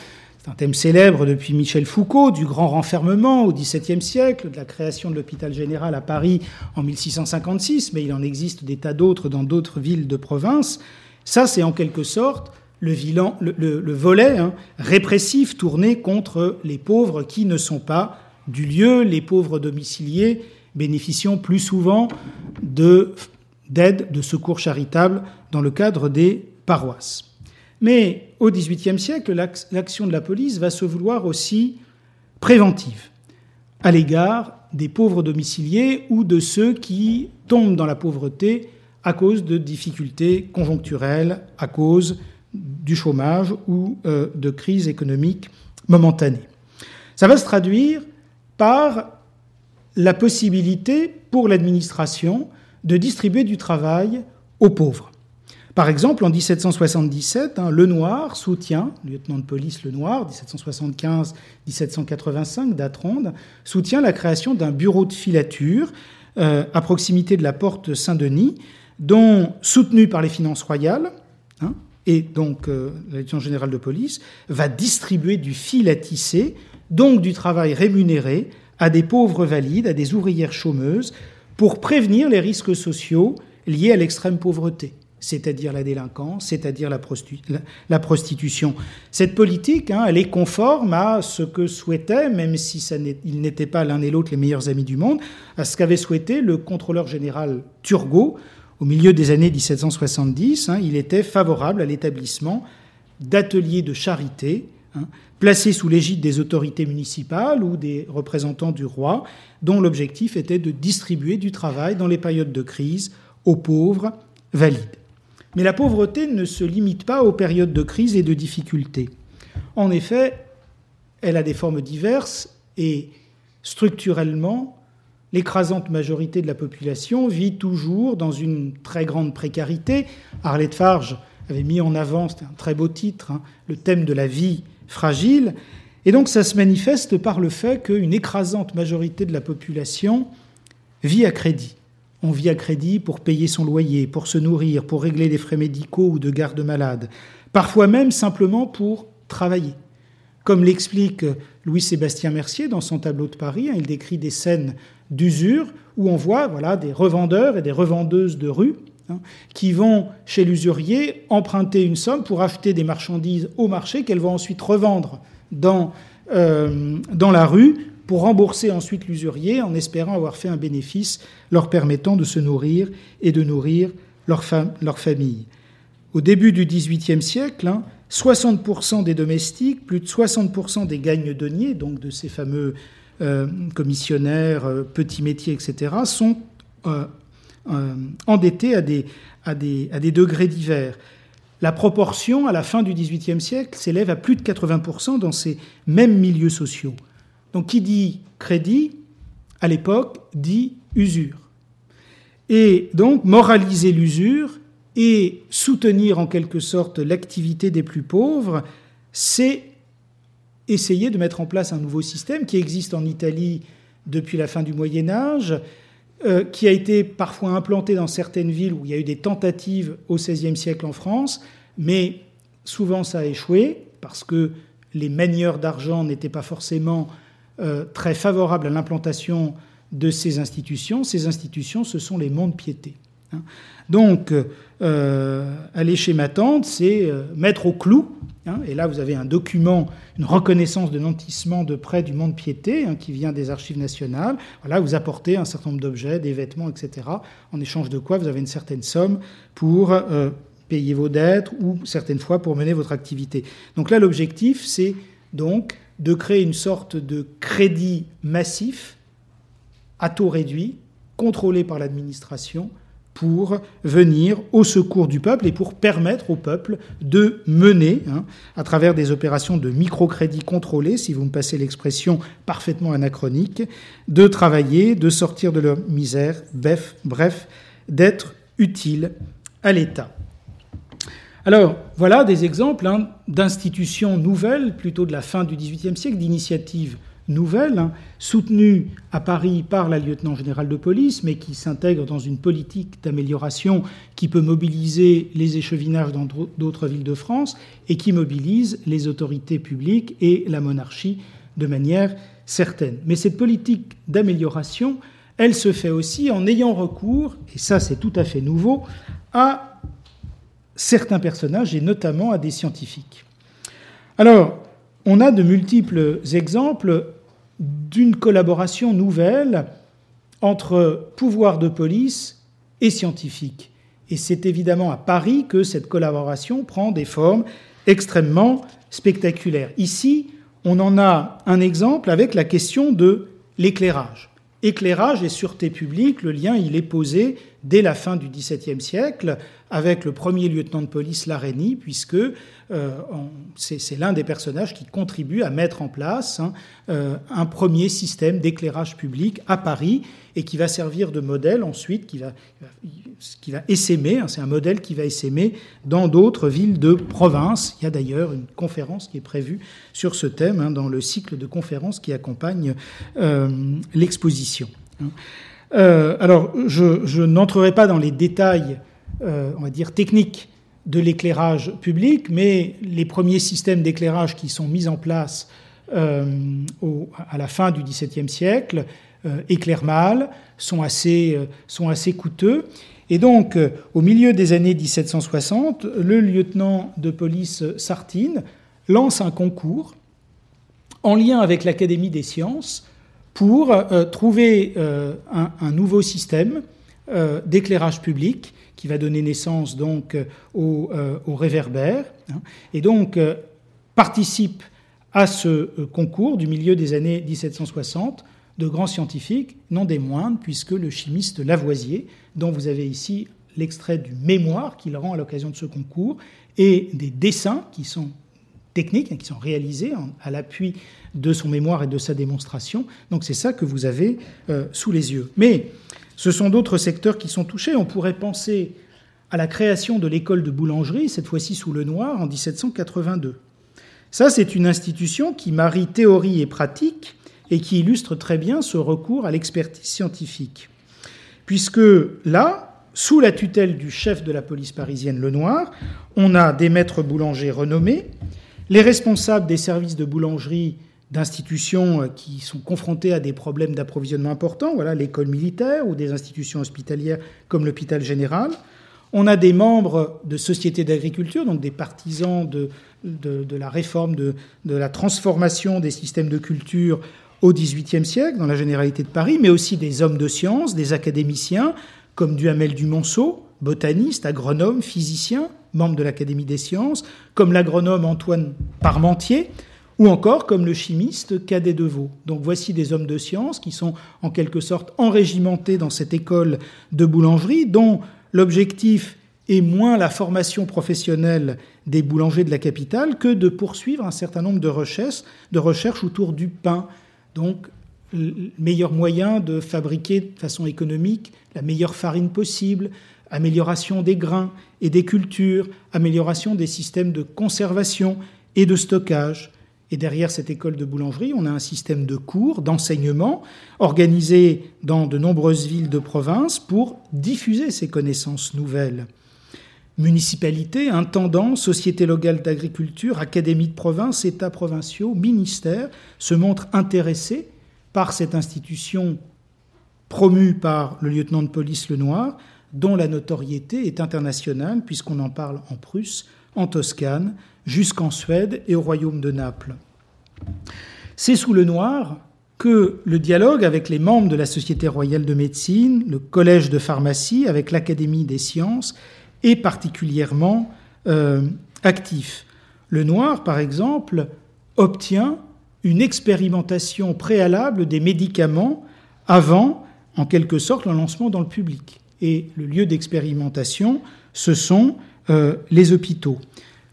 Speaker 3: c'est un thème célèbre depuis Michel Foucault, du grand renfermement au XVIIe siècle, de la création de l'hôpital général à Paris en 1656, mais il en existe des tas d'autres dans d'autres villes de province. Ça, c'est en quelque sorte le, volet hein, répressif tourné contre les pauvres qui ne sont pas du lieu, les pauvres domiciliés bénéficiant plus souvent d'aide, de secours charitables dans le cadre des paroisses. Mais au XVIIIe siècle, l'action de la police va se vouloir aussi préventive à l'égard des pauvres domiciliés ou de ceux qui tombent dans la pauvreté à cause de difficultés conjoncturelles, à cause du chômage ou euh, de crise économique momentanée. Ça va se traduire par la possibilité pour l'administration de distribuer du travail aux pauvres. Par exemple, en 1777, hein, Lenoir soutient, lieutenant de police Lenoir, 1775-1785, date ronde, soutient la création d'un bureau de filature euh, à proximité de la porte Saint-Denis, dont, soutenu par les finances royales, hein, et donc euh, la direction générale de police va distribuer du fil à tisser, donc du travail rémunéré, à des pauvres valides, à des ouvrières chômeuses, pour prévenir les risques sociaux liés à l'extrême pauvreté c'est-à-dire la délinquance, c'est-à-dire la, prostitution. Cette politique, hein, elle est conforme à ce que souhaitait, même si ils n'étaient pas l'un et l'autre les meilleurs amis du monde, à ce qu'avait souhaité le contrôleur général Turgot au milieu des années 1770. Hein. il était favorable à l'établissement d'ateliers de charité hein, placés sous l'égide des autorités municipales ou des représentants du roi, dont l'objectif était de distribuer du travail dans les périodes de crise aux pauvres valides. Mais la pauvreté ne se limite pas aux périodes de crise et de difficulté. En effet, elle a des formes diverses et structurellement, l'écrasante majorité de la population vit toujours dans une très grande précarité. Arlette Farge avait mis en avant, c'était un très beau titre, hein, le thème de la vie fragile. Et donc ça se manifeste par le fait qu'une écrasante majorité de la population vit à crédit. On vit à crédit pour payer son loyer, pour se nourrir, pour régler les frais médicaux ou de garde malade, parfois même simplement pour travailler. Comme l'explique Louis-Sébastien Mercier dans son tableau de Paris, hein, il décrit des scènes d'usure où on voit voilà, des revendeurs et des revendeuses de rue hein, qui vont chez l'usurier emprunter une somme pour acheter des marchandises au marché qu'elles vont ensuite revendre dans, euh, dans la rue pour rembourser ensuite l'usurier en espérant avoir fait un bénéfice leur permettant de se nourrir et de nourrir leur, leur famille. Au début du XVIIIe siècle, 60% hein, des domestiques, plus de 60% des gagne-deniers, donc de ces fameux euh, commissionnaires, euh, petits métiers, etc., sont euh, endettés à des, à, des, à des degrés divers. La proportion, à la fin du XVIIIe siècle, s'élève à plus de 80% dans ces mêmes milieux sociaux. Donc qui dit crédit, à l'époque, dit usure. Et donc moraliser l'usure et soutenir en quelque sorte l'activité des plus pauvres, c'est essayer de mettre en place un nouveau système qui existe en Italie depuis la fin du Moyen Âge, euh, qui a été parfois implanté dans certaines villes où il y a eu des tentatives au XVIe siècle en France, mais souvent ça a échoué parce que les manieurs d'argent n'étaient pas forcément euh, très favorable à l'implantation de ces institutions. Ces institutions, ce sont les mondes piétés. Hein. Donc, euh, aller chez ma tante, c'est euh, mettre au clou, hein, et là vous avez un document, une reconnaissance de nantissement de près du monde piété, hein, qui vient des archives nationales. Voilà, vous apportez un certain nombre d'objets, des vêtements, etc., en échange de quoi vous avez une certaine somme pour payer vos dettes ou certaines fois pour mener votre activité. Donc là, l'objectif, c'est donc de créer une sorte de crédit massif à taux réduit, contrôlé par l'administration, pour venir au secours du peuple et pour permettre au peuple de mener, hein, à travers des opérations de microcrédit contrôlé, si vous me passez l'expression parfaitement anachronique, de travailler, de sortir de leur misère, bref, bref d'être utile à l'État. Alors, voilà des exemples hein, d'institutions nouvelles, plutôt de la fin du XVIIIe siècle, d'initiatives nouvelles, hein, soutenues à Paris par la lieutenant générale de police, mais qui s'intègrent dans une politique d'amélioration qui peut mobiliser les échevinages dans d'autres villes de France et qui mobilise les autorités publiques et la monarchie de manière certaine. Mais cette politique d'amélioration, elle se fait aussi en ayant recours, et ça c'est tout à fait nouveau, à certains personnages et notamment à des scientifiques. Alors, on a de multiples exemples d'une collaboration nouvelle entre pouvoir de police et scientifiques. Et c'est évidemment à Paris que cette collaboration prend des formes extrêmement spectaculaires. Ici, on en a un exemple avec la question de l'éclairage. Éclairage et sûreté publique, le lien il est posé dès la fin du XVIIe siècle avec le premier lieutenant de police Larénie, puisque c'est l'un des personnages qui contribue à mettre en place hein, euh, un premier système d'éclairage public à Paris et qui va servir de modèle ensuite, qui va, qui va essaimer, hein, c'est un modèle qui va essaimer dans d'autres villes de province. Il y a d'ailleurs une conférence qui est prévue sur ce thème hein, dans le cycle de conférences qui accompagne euh, l'exposition. alors, je, n'entrerai pas dans les détails euh, on va dire, technique de l'éclairage public, mais les premiers systèmes d'éclairage qui sont mis en place euh, à la fin du XVIIe siècle éclairent mal, sont assez, sont assez coûteux. Et donc, au milieu des années 1760, le lieutenant de police Sartine lance un concours en lien avec l'Académie des sciences pour trouver un, nouveau système d'éclairage public qui va donner naissance donc au, au réverbère. Hein. et donc participe à ce euh, concours du milieu des années 1760 de grands scientifiques, non des moindres, puisque le chimiste Lavoisier, dont vous avez ici l'extrait du mémoire qu'il rend à l'occasion de ce concours, et des dessins qui sont techniques, hein, qui sont réalisés à l'appui de son mémoire et de sa démonstration. Donc c'est ça que vous avez euh, sous les yeux. Mais ce sont d'autres secteurs qui sont touchés. On pourrait penser à la création de l'école de boulangerie, cette fois-ci sous le noir, en 1782. Ça, c'est une institution qui marie théorie et pratique et qui illustre très bien ce recours à l'expertise scientifique. Puisque là, sous la tutelle du chef de la police parisienne Lenoir, on a des maîtres boulangers renommés, les responsables des services de boulangerie d'institutions qui sont confrontées à des problèmes d'approvisionnement importants, voilà l'école militaire ou des institutions hospitalières comme l'hôpital général. On a des membres de sociétés d'agriculture, donc des partisans de, de, la réforme, de, la transformation des systèmes de culture au XVIIIe siècle, dans la généralité de Paris, mais aussi des hommes de science, des académiciens, comme Duhamel du Monceau, botaniste, agronome, physicien, membre de l'Académie des sciences, comme l'agronome Antoine Parmentier, ou encore comme le chimiste Cadet Deveau. Donc voici des hommes de science qui sont en quelque sorte enrégimentés dans cette école de boulangerie, dont l'objectif est moins la formation professionnelle des boulangers de la capitale que de poursuivre un certain nombre de recherches, de recherches autour du pain. Donc, le meilleur moyen de fabriquer de façon économique la meilleure farine possible, amélioration des grains et des cultures, amélioration des systèmes de conservation et de stockage. Et derrière cette école de boulangerie, on a un système de cours, d'enseignement, organisé dans de nombreuses villes de province pour diffuser ces connaissances nouvelles. Municipalités, intendants, sociétés locales d'agriculture, académies de province, États provinciaux, ministères se montrent intéressés par cette institution promue par le lieutenant de police Lenoir, dont la notoriété est internationale puisqu'on en parle en Prusse, en Toscane, jusqu'en Suède et au royaume de Naples. C'est sous le noir que le dialogue avec les membres de la Société royale de médecine, le Collège de pharmacie, avec l'Académie des sciences est particulièrement euh, actif. Le noir, par exemple, obtient une expérimentation préalable des médicaments avant, en quelque sorte, le lancement dans le public. Et le lieu d'expérimentation, ce sont euh, les hôpitaux.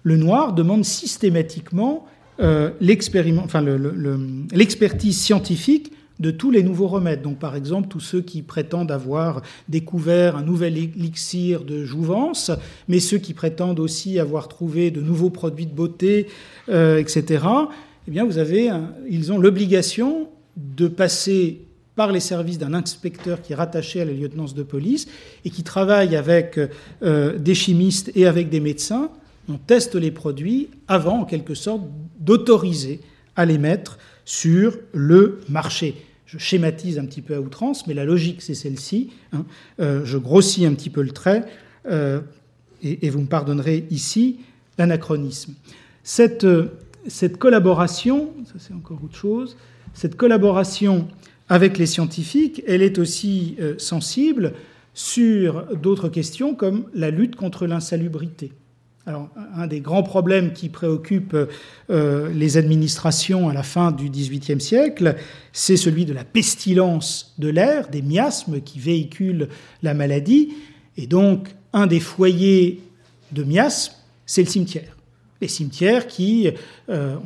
Speaker 3: Le noir demande systématiquement euh, l'expertise scientifique de tous les nouveaux remèdes. Donc, par exemple, tous ceux qui prétendent avoir découvert un nouvel élixir de jouvence, mais ceux qui prétendent aussi avoir trouvé de nouveaux produits de beauté, euh, etc. Eh bien, vous avez, ils ont l'obligation de passer par les services d'un inspecteur qui est rattaché à la lieutenance de police et qui travaille avec euh, des chimistes et avec des médecins. On teste les produits avant, en quelque sorte, d'autoriser à les mettre sur le marché je schématise un petit peu à outrance, mais la logique c'est celle-ci. Hein. Euh, je grossis un petit peu le trait, euh, et, vous me pardonnerez ici l'anachronisme. Euh, cette collaboration, ça c'est encore autre chose, cette collaboration avec les scientifiques, elle est aussi sensible sur d'autres questions comme la lutte contre l'insalubrité. Un des grands problèmes qui préoccupe euh, les administrations à la fin du XVIIIe siècle, c'est celui de la pestilence de l'air, des miasmes qui véhiculent la maladie. Et donc, un des foyers de miasmes, c'est le cimetière. Les cimetières qui, euh,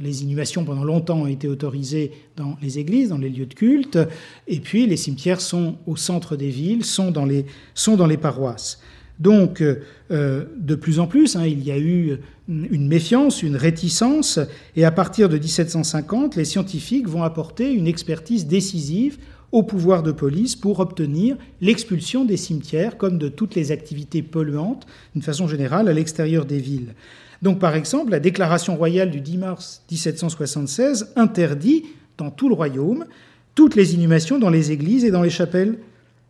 Speaker 3: les inhumations pendant longtemps ont été autorisées dans les églises, dans les lieux de culte, et puis les cimetières sont au centre des villes, sont dans les, sont dans les paroisses. Donc, euh, de plus en plus, hein, il y a eu une méfiance, une réticence, et à partir de 1750, les scientifiques vont apporter une expertise décisive au pouvoir de police pour obtenir l'expulsion des cimetières, comme de toutes les activités polluantes, d'une façon générale, à l'extérieur des villes. Donc, par exemple, la déclaration royale du 10 mars 1776 interdit, dans tout le royaume, toutes les inhumations dans les églises et dans les chapelles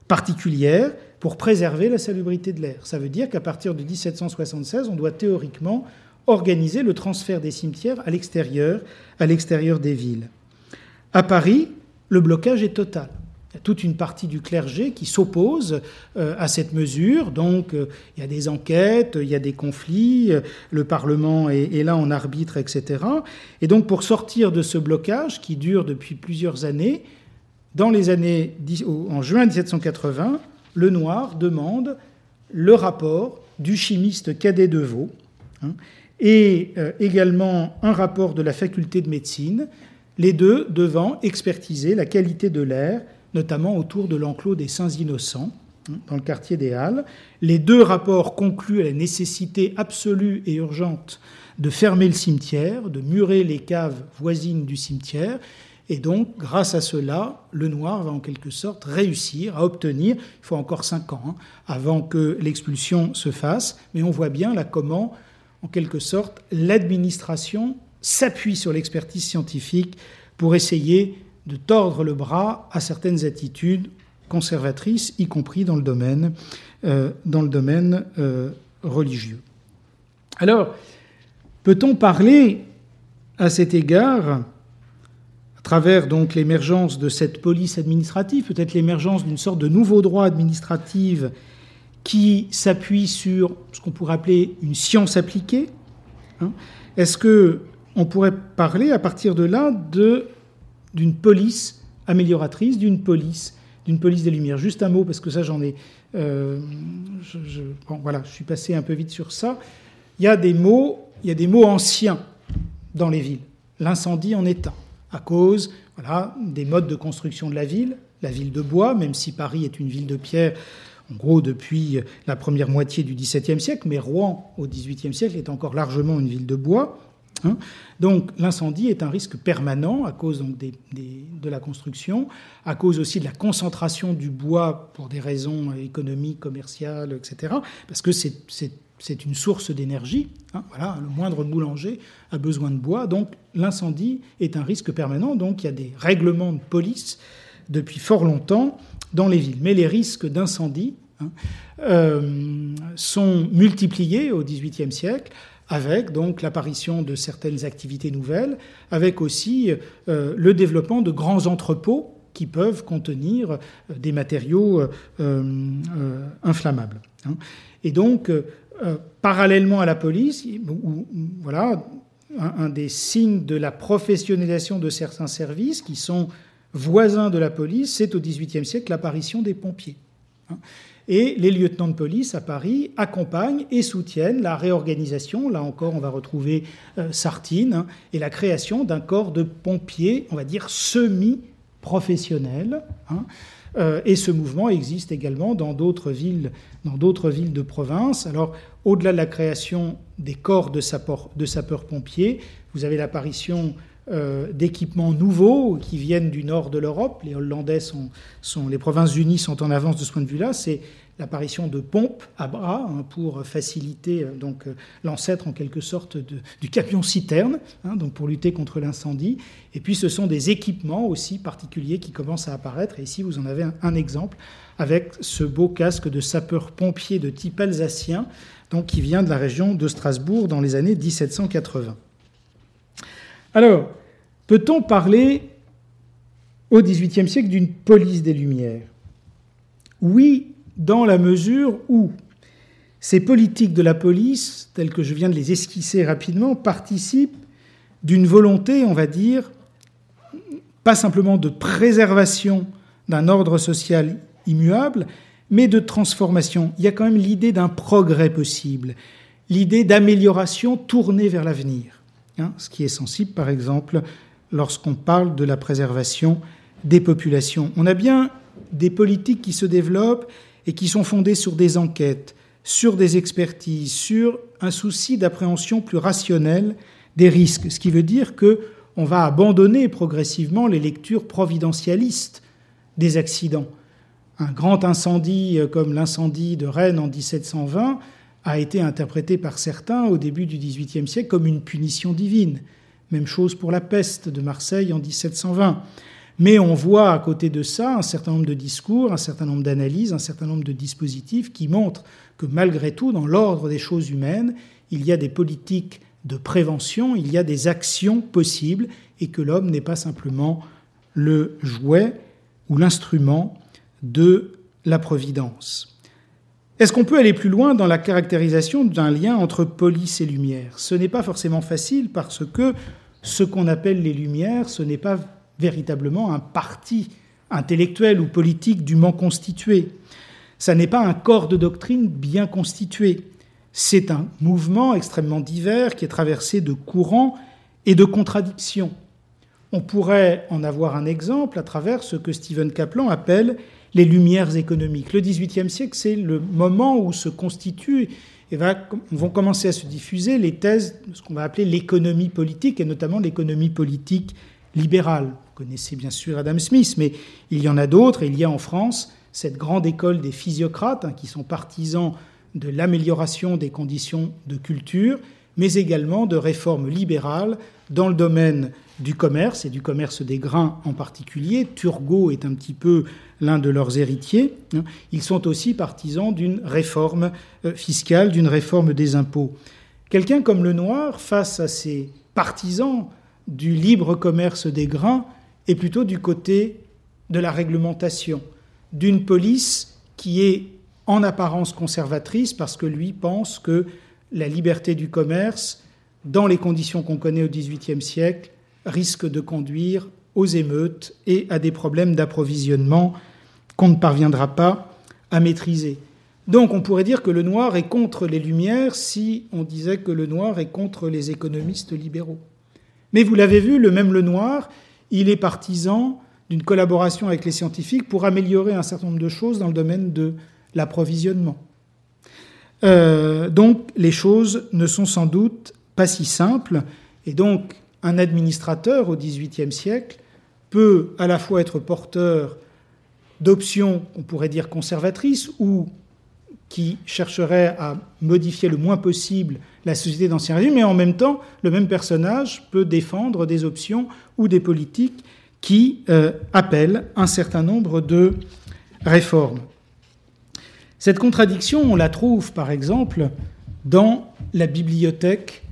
Speaker 3: particulières pour préserver la salubrité de l'air. Ça veut dire qu'à partir de 1776, on doit théoriquement organiser le transfert des cimetières à l'extérieur, à l'extérieur des villes. À Paris, le blocage est total. Toute une partie du clergé qui s'oppose euh, à cette mesure. Donc, euh, il y a des enquêtes, il y a des conflits, euh, le Parlement est, là en arbitre, etc. Et donc, pour sortir de ce blocage qui dure depuis plusieurs années, dans les années, en juin 1780, le Noir demande le rapport du chimiste Cadet de Vaux hein, et également un rapport de la faculté de médecine, les deux devant expertiser la qualité de l'air notamment autour de l'enclos des Saints Innocents, hein, dans le quartier des Halles. Les deux rapports concluent à la nécessité absolue et urgente de fermer le cimetière, de murer les caves voisines du cimetière. Et donc, grâce à cela, le noir va en quelque sorte réussir à obtenir, il faut encore cinq ans hein, avant que l'expulsion se fasse, mais on voit bien là comment, en quelque sorte, l'administration s'appuie sur l'expertise scientifique pour essayer de tordre le bras à certaines attitudes conservatrices, y compris dans le domaine, euh, euh, religieux. Alors, peut-on parler à cet égard, à travers donc l'émergence de cette police administrative, peut-être l'émergence d'une sorte de nouveau droit administratif qui s'appuie sur ce qu'on pourrait appeler une science appliquée hein? Est-ce que on pourrait parler à partir de là de d'une police amélioratrice, d'une police, d'une police des Lumières. Juste un mot, parce que ça, j'en ai. Euh, voilà, je suis passé un peu vite sur ça. Il y a des mots, il anciens dans les villes. L'incendie en est un, à cause des modes de construction de la ville, la ville de bois, même si Paris est une ville de pierre, en gros depuis la première moitié du XVIIe siècle, mais Rouen au XVIIIe siècle est encore largement une ville de bois. Hein. donc l'incendie est un risque permanent à cause donc, de la construction, à cause aussi de la concentration du bois pour des raisons économiques, commerciales, etc. Parce que c'est une source d'énergie. Hein. voilà, le moindre boulanger a besoin de bois. Donc l'incendie est un risque permanent. Donc il y a des règlements de police depuis fort longtemps dans les villes. Mais les risques d'incendie hein, euh, sont multipliés au XVIIIe siècle avec donc l'apparition de certaines activités nouvelles, avec aussi euh, le développement de grands entrepôts qui peuvent contenir euh, des matériaux euh, inflammables. Hein. Et donc, parallèlement à la police, voilà, un, des signes de la professionnalisation de certains services qui sont voisins de la police, c'est au XVIIIe siècle l'apparition des pompiers. Et les lieutenants de police à Paris accompagnent et soutiennent la réorganisation, là encore on va retrouver euh, Sartine, hein, et la création d'un corps de pompiers, on va dire, semi-professionnels. Hein. Euh, et ce mouvement existe également dans d'autres villes, villes de province. Alors, au-delà de la création des corps de sapeurs-pompiers, vous avez l'apparition euh, d'équipements nouveaux qui viennent du nord de l'Europe. Les Hollandais sont, les provinces unies sont en avance de ce point de vue-là. C'est l'apparition de pompes à bras hein, pour faciliter euh, donc euh, l'ancêtre en quelque sorte du camion citerne, hein, donc pour lutter contre l'incendie. Et puis ce sont des équipements aussi particuliers qui commencent à apparaître. Et ici vous en avez un, un exemple avec ce beau casque de sapeur-pompier de type alsacien, donc qui vient de la région de Strasbourg dans les années 1780. Alors, peut-on parler au XVIIIe siècle d'une police des Lumières? Oui, dans la mesure où ces politiques de la police, telles que je viens de les esquisser rapidement, participent d'une volonté, on va dire, pas simplement de préservation d'un ordre social immuable, mais de transformation. Il y a quand même l'idée d'un progrès possible, l'idée d'amélioration tournée vers l'avenir. Hein, ce qui est sensible, par exemple, lorsqu'on parle de la préservation des populations. On a bien des politiques qui se développent et qui sont fondées sur des enquêtes, sur des expertises, sur un souci d'appréhension plus rationnelle des risques, ce qui veut dire que on va abandonner progressivement les lectures providentialistes des accidents. Un grand incendie comme l'incendie de Rennes en 1720 a été interprété par certains au début du XVIIIe siècle comme une punition divine. Même chose pour la peste de Marseille en 1720. Mais on voit à côté de ça un certain nombre de discours, un certain nombre d'analyses, un certain nombre de dispositifs qui montrent que malgré tout, dans l'ordre des choses humaines, il y a des politiques de prévention, il y a des actions possibles et que l'homme n'est pas simplement le jouet ou l'instrument de la providence. Est-ce qu'on peut aller plus loin dans la caractérisation d'un lien entre police et lumière? Ce n'est pas forcément facile parce que ce qu'on appelle les lumières, ce n'est pas véritablement un parti intellectuel ou politique dûment constitué. Ça n'est pas un corps de doctrine bien constitué. C'est un mouvement extrêmement divers qui est traversé de courants et de contradictions. On pourrait en avoir un exemple à travers ce que Stephen Kaplan appelle les lumières économiques. Le XVIIIe siècle, c'est le moment où se constituent et vont commencer à se diffuser les thèses de ce qu'on va appeler l'économie politique, et notamment l'économie politique libérale. Vous connaissez bien sûr Adam Smith, mais il y en a d'autres, il y a en France cette grande école des physiocrates, hein, qui sont partisans de l'amélioration des conditions de culture, mais également de réformes libérales dans le domaine du commerce et du commerce des grains en particulier. Turgot est un petit peu l'un de leurs héritiers. Ils sont aussi partisans d'une réforme euh, fiscale, d'une réforme des impôts. Quelqu'un comme le Noir, face à ces partisans du libre commerce des grains, est plutôt du côté de la réglementation, d'une police qui est en apparence conservatrice parce que lui pense que la liberté du commerce, dans les conditions qu'on connaît au XVIIIe siècle, risque de conduire aux émeutes et à des problèmes d'approvisionnement qu'on ne parviendra pas à maîtriser. Donc on pourrait dire que le noir est contre les Lumières si on disait que le noir est contre les économistes libéraux. Mais vous l'avez vu, le même le noir, il est partisan d'une collaboration avec les scientifiques pour améliorer un certain nombre de choses dans le domaine de l'approvisionnement. Euh, donc les choses ne sont sans doute pas si simples, et donc un administrateur au XVIIIe siècle peut à la fois être porteur d'options, on pourrait dire conservatrices, ou qui chercherait à modifier le moins possible la société d'Ancien Régime, mais en même temps, le même personnage peut défendre des options ou des politiques qui euh, appellent un certain nombre de réformes. Cette contradiction, on la trouve par exemple dans la bibliothèque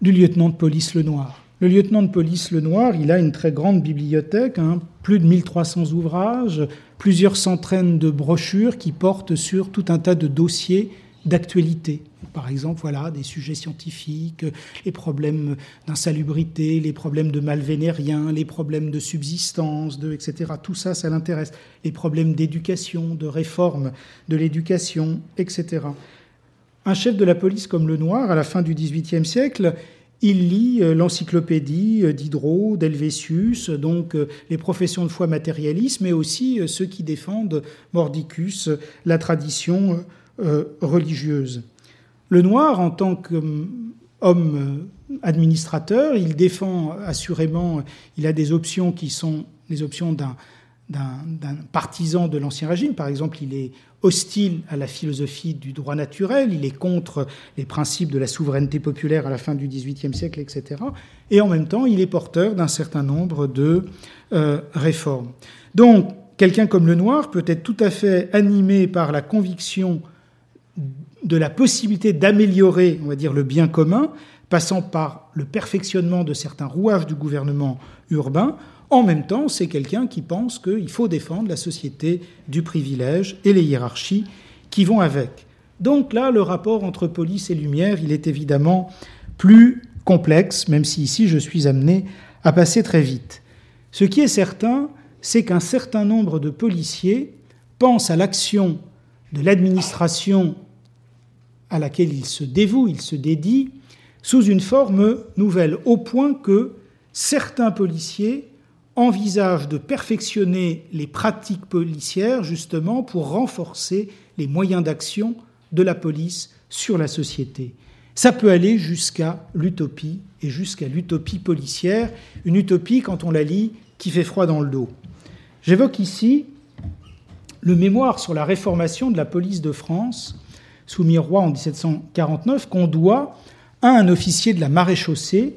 Speaker 3: du lieutenant de police Lenoir. Le lieutenant de police Lenoir, il a une très grande bibliothèque, hein, plus de 1300 ouvrages, plusieurs centaines de brochures qui portent sur tout un tas de dossiers d'actualité. Par exemple, voilà, des sujets scientifiques, les problèmes d'insalubrité, les problèmes de malvénérien, les problèmes de subsistance, etc. Tout ça, ça l'intéresse. Les problèmes d'éducation, de réforme de l'éducation, etc. Un chef de la police comme le Noir, à la fin du XVIIIe siècle, il lit euh, l'encyclopédie euh, Diderot, d'Helvétius, donc euh, les professions de foi matérialistes, mais aussi ceux qui défendent Mordicus, la tradition religieuse. Le noir, en tant qu'homme administrateur, il défend assurément, il a des options qui sont les options d'un d'un partisan de l'Ancien Régime. Par exemple, il est hostile à la philosophie du droit naturel, il est contre les principes de la souveraineté populaire à la fin du XVIIIe siècle, etc. Et en même temps, il est porteur d'un certain nombre de euh, réformes. Donc, quelqu'un comme le Noir peut être tout à fait animé par la conviction de la possibilité d'améliorer, on va dire, le bien commun, passant par le perfectionnement de certains rouages du gouvernement urbain, en même temps, c'est quelqu'un qui pense qu'il faut défendre la société du privilège et les hiérarchies qui vont avec. Donc là, le rapport entre police et lumière, il est évidemment plus complexe, même si ici je suis amené à passer très vite. Ce qui est certain, c'est qu'un certain nombre de policiers pensent à l'action de l'administration à laquelle ils se dévouent, ils se dédient, sous une forme nouvelle, au point que certains policiers envisage de perfectionner les pratiques policières justement pour renforcer les moyens d'action de la police sur la société. Ça peut aller jusqu'à l'utopie et jusqu'à l'utopie policière, une utopie quand on la lit qui fait froid dans le dos. J'évoque ici le mémoire sur la réformation de la police de France, soumis au roi en 1749, qu'on doit à un officier de la maréchaussée,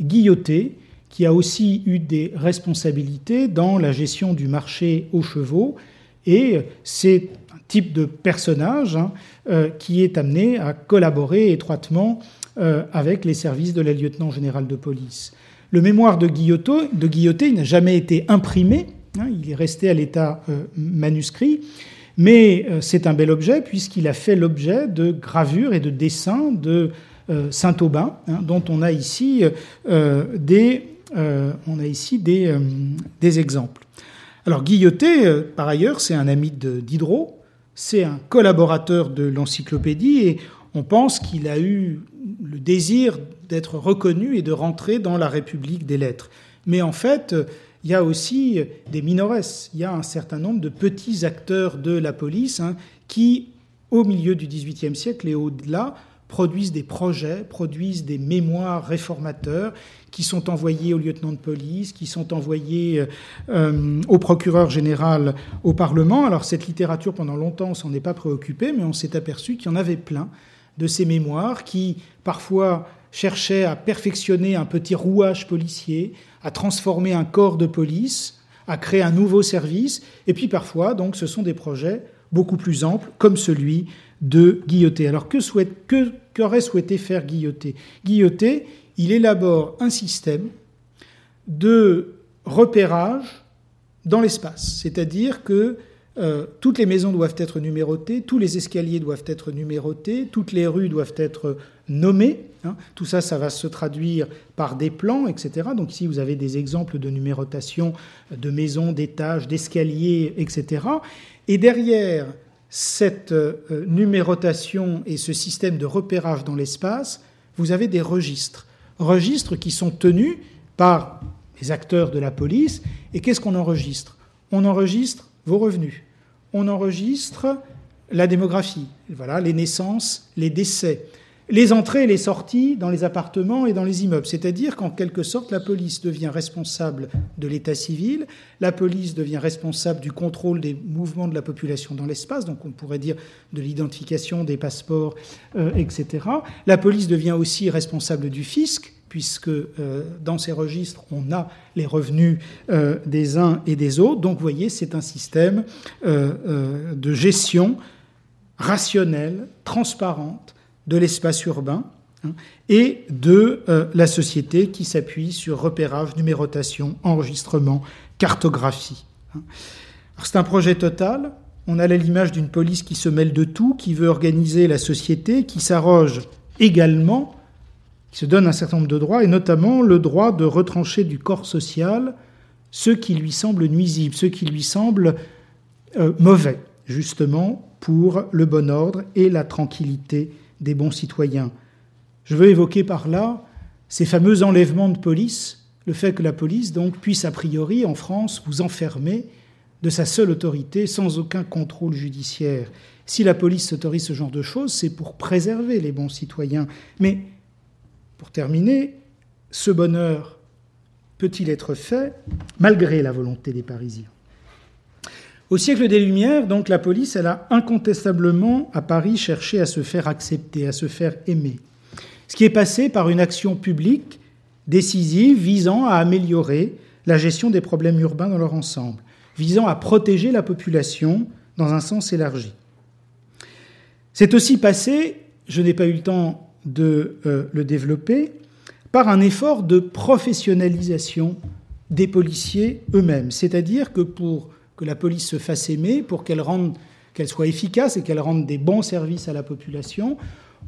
Speaker 3: Guilloté, qui a aussi eu des responsabilités dans la gestion du marché aux chevaux. Et c'est un type de personnage hein, euh, qui est amené à collaborer étroitement euh, avec les services de la lieutenant général de police. Le mémoire de, de Guilloté n'a jamais été imprimé, hein, il est resté à l'état euh, manuscrit, mais c'est un bel objet puisqu'il a fait l'objet de gravures et de dessins de Saint-Aubin, hein, dont on a ici des euh, on a ici euh, des, exemples. Alors Guilloté, euh, par ailleurs, c'est un ami de Diderot, c'est un collaborateur de l'encyclopédie et on pense qu'il a eu le désir d'être reconnu et de rentrer dans la République des lettres. Mais en fait, il y a aussi des minores, il y a un certain nombre de petits acteurs de la police hein, qui, au milieu du XVIIIe siècle et au-delà, produisent des projets, produisent des mémoires réformateurs qui sont envoyés au lieutenant de police, qui sont envoyés euh, au procureur général, au Parlement. Alors cette littérature, pendant longtemps, on s'en est pas préoccupé, mais on s'est aperçu qu'il y en avait plein de ces mémoires qui, parfois, cherchaient à perfectionner un petit rouage policier, à transformer un corps de police, à créer un nouveau service, et puis parfois, donc, ce sont des projets beaucoup plus amples, comme celui de Guilloté. Alors que souhaite, qu'aurait souhaité faire Guilloté Guilloté, il élabore un système de repérage dans l'espace, c'est-à-dire que euh, toutes les maisons doivent être numérotées, tous les escaliers doivent être numérotés, toutes les rues doivent être nommées. Hein. Tout ça, ça va se traduire par des plans, etc. Donc ici, vous avez des exemples de numérotation de maisons, d'étages, d'escaliers, etc. Et derrière cette euh, numérotation et ce système de repérage dans l'espace, vous avez des registres. Registres qui sont tenus par les acteurs de la police. Et qu'est-ce qu'on enregistre? On enregistre vos revenus. On enregistre la démographie, voilà, les naissances, les décès, les entrées et les sorties dans les appartements et dans les immeubles. C'est-à-dire qu'en quelque sorte, la police devient responsable de l'état civil, la police devient responsable du contrôle des mouvements de la population dans l'espace, donc on pourrait dire de l'identification des passeports, euh, etc. La police devient aussi responsable du fisc, puisque euh, dans ces registres, on a les revenus euh, des uns et des autres. Donc, vous voyez, c'est un système de gestion rationnelle, transparente, de l'espace urbain hein, et de euh, la société qui s'appuie sur repérage, numérotation, enregistrement, cartographie. Hein. C'est un projet total. On a l'image d'une police qui se mêle de tout, qui veut organiser la société, qui s'arroge également, qui se donne un certain nombre de droits, et notamment le droit de retrancher du corps social ceux qui lui semblent nuisibles, ceux qui lui semblent euh, mauvais, justement pour le bon ordre et la tranquillité des bons citoyens. Je veux évoquer par là ces fameux enlèvements de police, le fait que la police donc puisse a priori en France vous enfermer de sa seule autorité sans aucun contrôle judiciaire. Si la police s'autorise ce genre de choses, c'est pour préserver les bons citoyens. Mais pour terminer, ce bonheur peut-il être fait malgré la volonté des Parisiens? Au siècle des Lumières, donc, la police, a incontestablement, à Paris, cherché à se faire accepter, à se faire aimer. Ce qui est passé par une action publique décisive visant à améliorer la gestion des problèmes urbains dans leur ensemble, visant à protéger la population dans un sens élargi. C'est aussi passé, je n'ai pas eu le temps de euh, le développer, par un effort de professionnalisation des policiers eux-mêmes. C'est-à-dire que pour que la police se fasse aimer, pour qu'elle rende, qu'elle soit efficace et qu'elle rende des bons services à la population,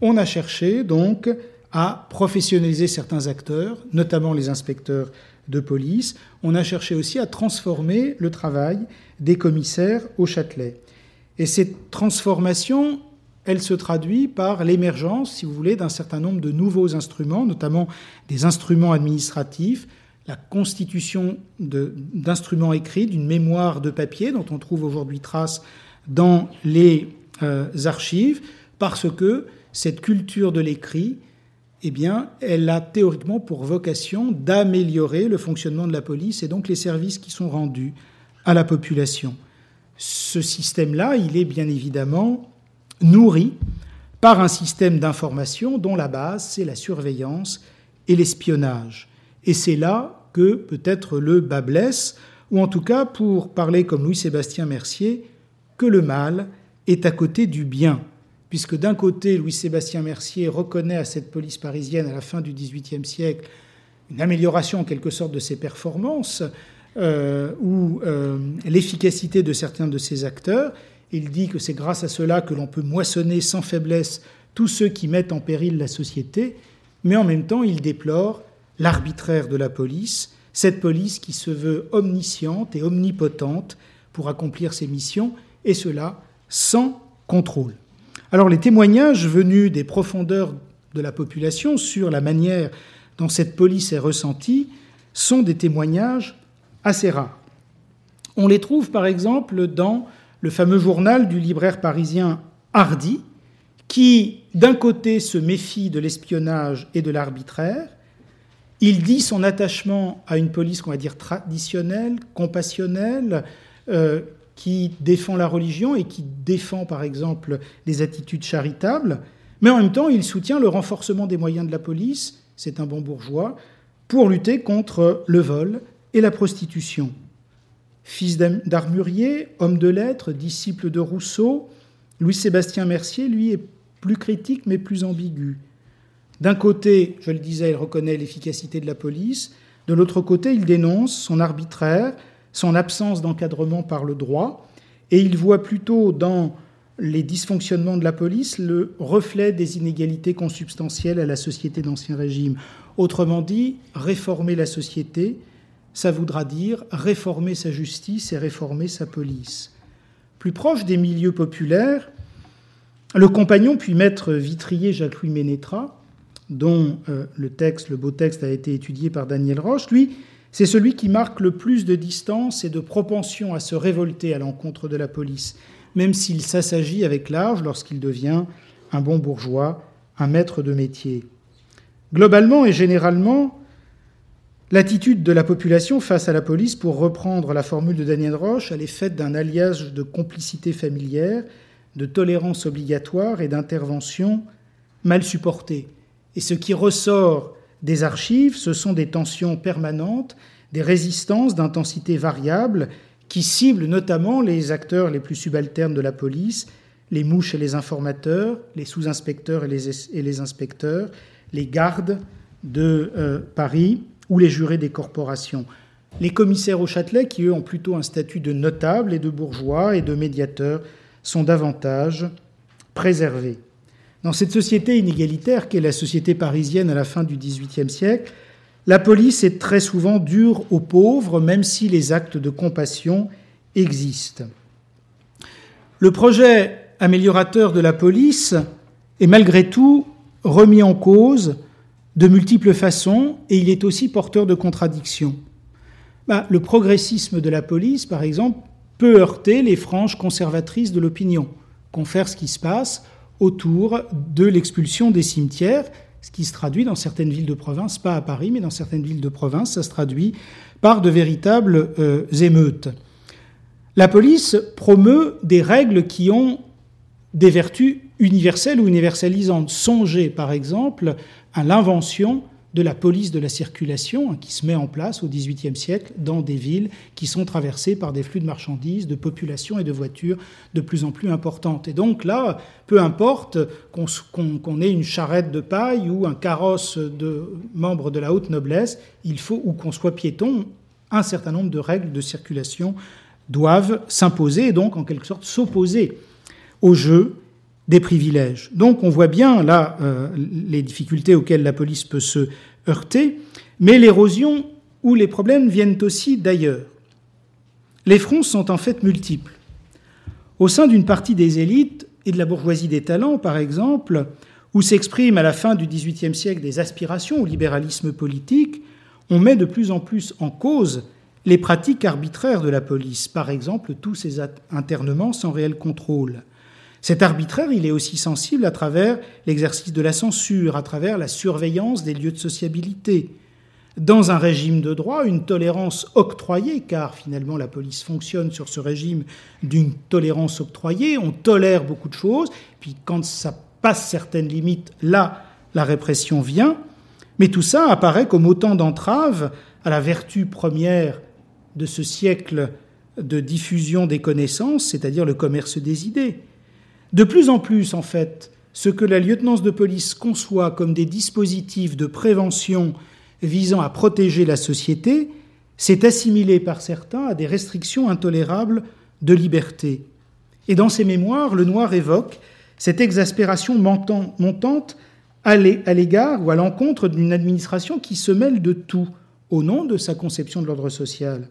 Speaker 3: on a cherché donc à professionnaliser certains acteurs, notamment les inspecteurs de police. On a cherché aussi à transformer le travail des commissaires au Châtelet. Et cette transformation, elle se traduit par l'émergence, si vous voulez, d'un certain nombre de nouveaux instruments, notamment des instruments administratifs, la constitution d'instruments écrits, d'une mémoire de papier dont on trouve aujourd'hui trace dans les euh, archives, parce que cette culture de l'écrit, eh bien, elle a théoriquement pour vocation d'améliorer le fonctionnement de la police et donc les services qui sont rendus à la population. Ce système-là, il est bien évidemment nourri par un système d'information dont la base, c'est la surveillance et l'espionnage. Et c'est là que peut-être le bas blesse, ou en tout cas, pour parler comme Louis-Sébastien Mercier, que le mal est à côté du bien. Puisque d'un côté, Louis-Sébastien Mercier reconnaît à cette police parisienne à la fin du XVIIIe siècle une amélioration en quelque sorte de ses performances euh, ou euh, l'efficacité de certains de ses acteurs. Il dit que c'est grâce à cela que l'on peut moissonner sans faiblesse tous ceux qui mettent en péril la société, mais en même temps il déplore l'arbitraire de la police, cette police qui se veut omnisciente et omnipotente pour accomplir ses missions, et cela sans contrôle. Alors les témoignages venus des profondeurs de la population sur la manière dont cette police est ressentie sont des témoignages assez rares. On les trouve par exemple dans le fameux journal du libraire parisien Hardy, qui d'un côté se méfie de l'espionnage et de l'arbitraire, il dit son attachement à une police qu'on va dire traditionnelle, compassionnelle, euh, qui défend la religion et qui défend par exemple les attitudes charitables, mais en même temps il soutient le renforcement des moyens de la police, c'est un bon bourgeois, pour lutter contre le vol et la prostitution. Fils d'armurier, homme de lettres, disciple de Rousseau, Louis-Sébastien Mercier, lui, est plus critique mais plus ambigu. D'un côté, je le disais, il reconnaît l'efficacité de la police, de l'autre côté, il dénonce son arbitraire, son absence d'encadrement par le droit, et il voit plutôt dans les dysfonctionnements de la police le reflet des inégalités consubstantielles à la société d'Ancien Régime. Autrement dit, réformer la société, ça voudra dire réformer sa justice et réformer sa police. Plus proche des milieux populaires, le compagnon puis maître vitrier Jacques-Louis Ménétra, dont euh, le le beau texte a été étudié par Daniel Roche, lui, c'est celui qui marque le plus de distance et de propension à se révolter à l'encontre de la police, même s'il s'assagit avec l'âge lorsqu'il devient un bon bourgeois, un maître de métier. Globalement et généralement, l'attitude de la population face à la police, pour reprendre la formule de Daniel Roche, elle est faite d'un alliage de complicité familière, de tolérance obligatoire et d'intervention mal supportée. Et ce qui ressort des archives, ce sont des tensions permanentes, des résistances d'intensité variable qui ciblent notamment les acteurs les plus subalternes de la police, les mouches et les informateurs, les sous-inspecteurs et les, inspecteurs, les gardes de euh, Paris ou les jurés des corporations. Les commissaires au Châtelet, qui eux ont plutôt un statut de notable et de bourgeois et de médiateurs, sont davantage préservés. Dans cette société inégalitaire qu'est la société parisienne à la fin du XVIIIe siècle, la police est très souvent dure aux pauvres, même si les actes de compassion existent. Le projet améliorateur de la police est malgré tout remis en cause de multiples façons et il est aussi porteur de contradictions. Bah, le progressisme de la police, par exemple, peut heurter les franges conservatrices de l'opinion, confère ce qui se passe autour de l'expulsion des cimetières, ce qui se traduit dans certaines villes de province, pas à Paris, mais dans certaines villes de province, ça se traduit par de véritables euh, émeutes. La police promeut des règles qui ont des vertus universelles ou universalisantes. Songez par exemple à l'invention de la police de la circulation hein, qui se met en place au XVIIIe siècle dans des villes qui sont traversées par des flux de marchandises, de population et de voitures de plus en plus importantes. Et donc là, peu importe qu'on ait une charrette de paille ou un carrosse de membres de la haute noblesse, il faut, ou qu'on soit piéton, un certain nombre de règles de circulation doivent s'imposer et donc en quelque sorte s'opposer au jeu des privilèges. Donc on voit bien là euh, les difficultés auxquelles la police peut se heurter, mais l'érosion ou les problèmes viennent aussi d'ailleurs. Les fronts sont en fait multiples. Au sein d'une partie des élites et de la bourgeoisie des talents, par exemple, où s'expriment à la fin du XVIIIe siècle des aspirations au libéralisme politique, on met de plus en plus en cause les pratiques arbitraires de la police, par exemple tous ces internements sans réel contrôle. Cet arbitraire, il est aussi sensible à travers l'exercice de la censure, à travers la surveillance des lieux de sociabilité. Dans un régime de droit, une tolérance octroyée, car finalement la police fonctionne sur ce régime d'une tolérance octroyée, on tolère beaucoup de choses, puis quand ça passe certaines limites, là, la répression vient, mais tout ça apparaît comme autant d'entraves à la vertu première de ce siècle de diffusion des connaissances, c'est-à-dire le commerce des idées. De plus en plus, en fait, ce que la lieutenance de police conçoit comme des dispositifs de prévention visant à protéger la société s'est assimilé par certains à des restrictions intolérables de liberté. Et dans ses mémoires, le Noir évoque cette exaspération montante à l'égard ou à l'encontre d'une administration qui se mêle de tout au nom de sa conception de l'ordre social.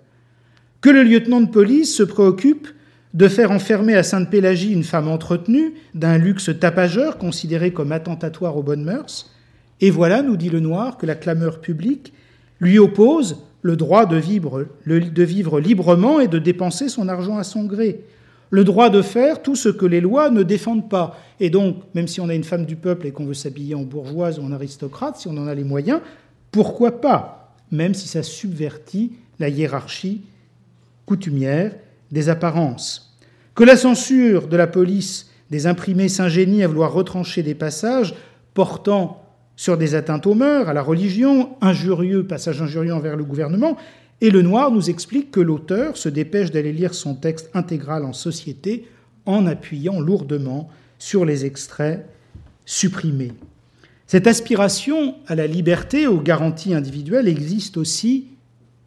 Speaker 3: Que le lieutenant de police se préoccupe de faire enfermer à Sainte-Pélagie une femme entretenue, d'un luxe tapageur considéré comme attentatoire aux bonnes mœurs. Et voilà, nous dit le Noir, que la clameur publique lui oppose le droit de vivre, de vivre librement et de dépenser son argent à son gré, le droit de faire tout ce que les lois ne défendent pas. Et donc, même si on a une femme du peuple et qu'on veut s'habiller en bourgeoise ou en aristocrate, si on en a les moyens, pourquoi pas, même si ça subvertit la hiérarchie coutumière des apparences. Que la censure de la police des imprimés s'ingénie à vouloir retrancher des passages portant sur des atteintes aux mœurs, à la religion, injurieux, passages injurieux envers le gouvernement, et le noir nous explique que l'auteur se dépêche d'aller lire son texte intégral en société en appuyant lourdement sur les extraits supprimés. Cette aspiration à la liberté, aux garanties individuelles existe aussi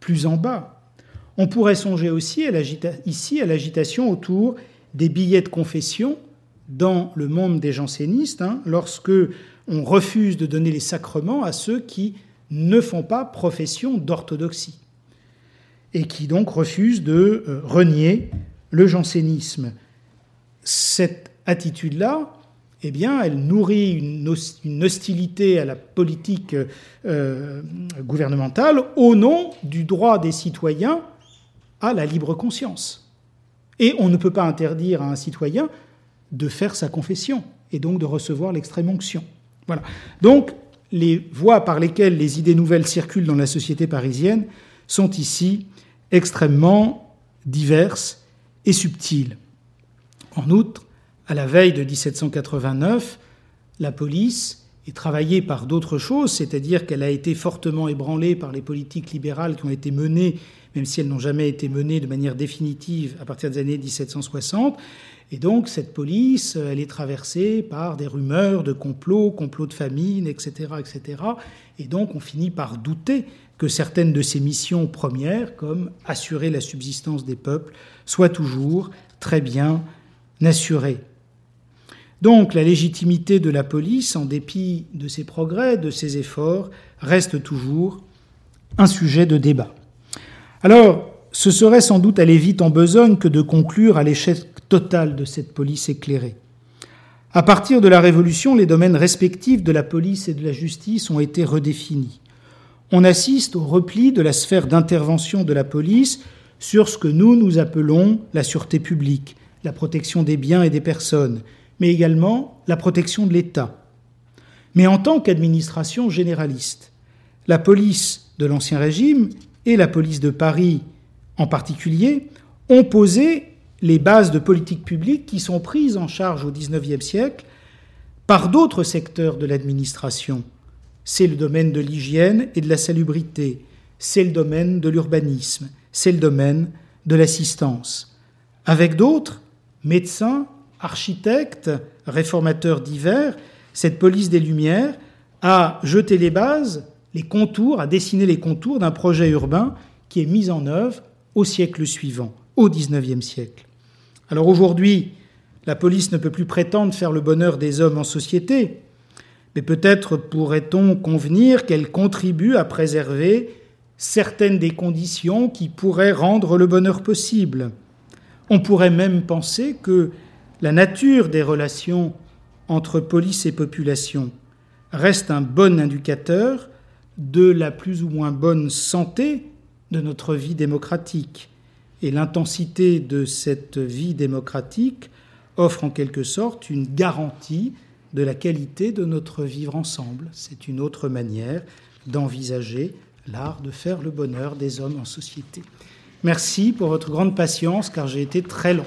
Speaker 3: plus en bas, on pourrait songer aussi ici à l'agitation autour des billets de confession dans le monde des jansénistes, hein, lorsque on refuse de donner les sacrements à ceux qui ne font pas profession d'orthodoxie et qui donc refusent de euh, renier le jansénisme. Cette attitude-là, eh bien, elle nourrit une, hostilité à la politique euh, gouvernementale au nom du droit des citoyens à la libre conscience. Et on ne peut pas interdire à un citoyen de faire sa confession et donc de recevoir l'extrême onction. Voilà. Donc, les voies par lesquelles les idées nouvelles circulent dans la société parisienne sont ici extrêmement diverses et subtiles. En outre, à la veille de 1789, la police est travaillée par d'autres choses, c'est-à-dire qu'elle a été fortement ébranlée par les politiques libérales qui ont été menées même si elles n'ont jamais été menées de manière définitive à partir des années 1760. Et donc cette police, elle est traversée par des rumeurs de complots, complots de famine, etc., etc. Et donc on finit par douter que certaines de ses missions premières, comme assurer la subsistance des peuples, soient toujours très bien assurées. Donc la légitimité de la police, en dépit de ses progrès, de ses efforts, reste toujours un sujet de débat. Alors, ce serait sans doute aller vite en besogne que de conclure à l'échec total de cette police éclairée. À partir de la Révolution, les domaines respectifs de la police et de la justice ont été redéfinis. On assiste au repli de la sphère d'intervention de la police sur ce que nous, nous appelons la sûreté publique, la protection des biens et des personnes, mais également la protection de l'État. Mais en tant qu'administration généraliste, la police de l'Ancien Régime et la police de Paris en particulier ont posé les bases de politique publique qui sont prises en charge au XIXe siècle par d'autres secteurs de l'administration. C'est le domaine de l'hygiène et de la salubrité, c'est le domaine de l'urbanisme, c'est le domaine de l'assistance. Avec d'autres, médecins, architectes, réformateurs divers, cette police des Lumières a jeté les bases les contours, à dessiner les contours d'un projet urbain qui est mis en œuvre au siècle suivant, au XIXe siècle. Alors aujourd'hui, la police ne peut plus prétendre faire le bonheur des hommes en société, mais peut-être pourrait-on convenir qu'elle contribue à préserver certaines des conditions qui pourraient rendre le bonheur possible. On pourrait même penser que la nature des relations entre police et population reste un bon indicateur de la plus ou moins bonne santé de notre vie démocratique. Et l'intensité de cette vie démocratique offre en quelque sorte une garantie de la qualité de notre vivre ensemble. C'est une autre manière d'envisager l'art de faire le bonheur des hommes en société. Merci pour votre grande patience car j'ai été très long.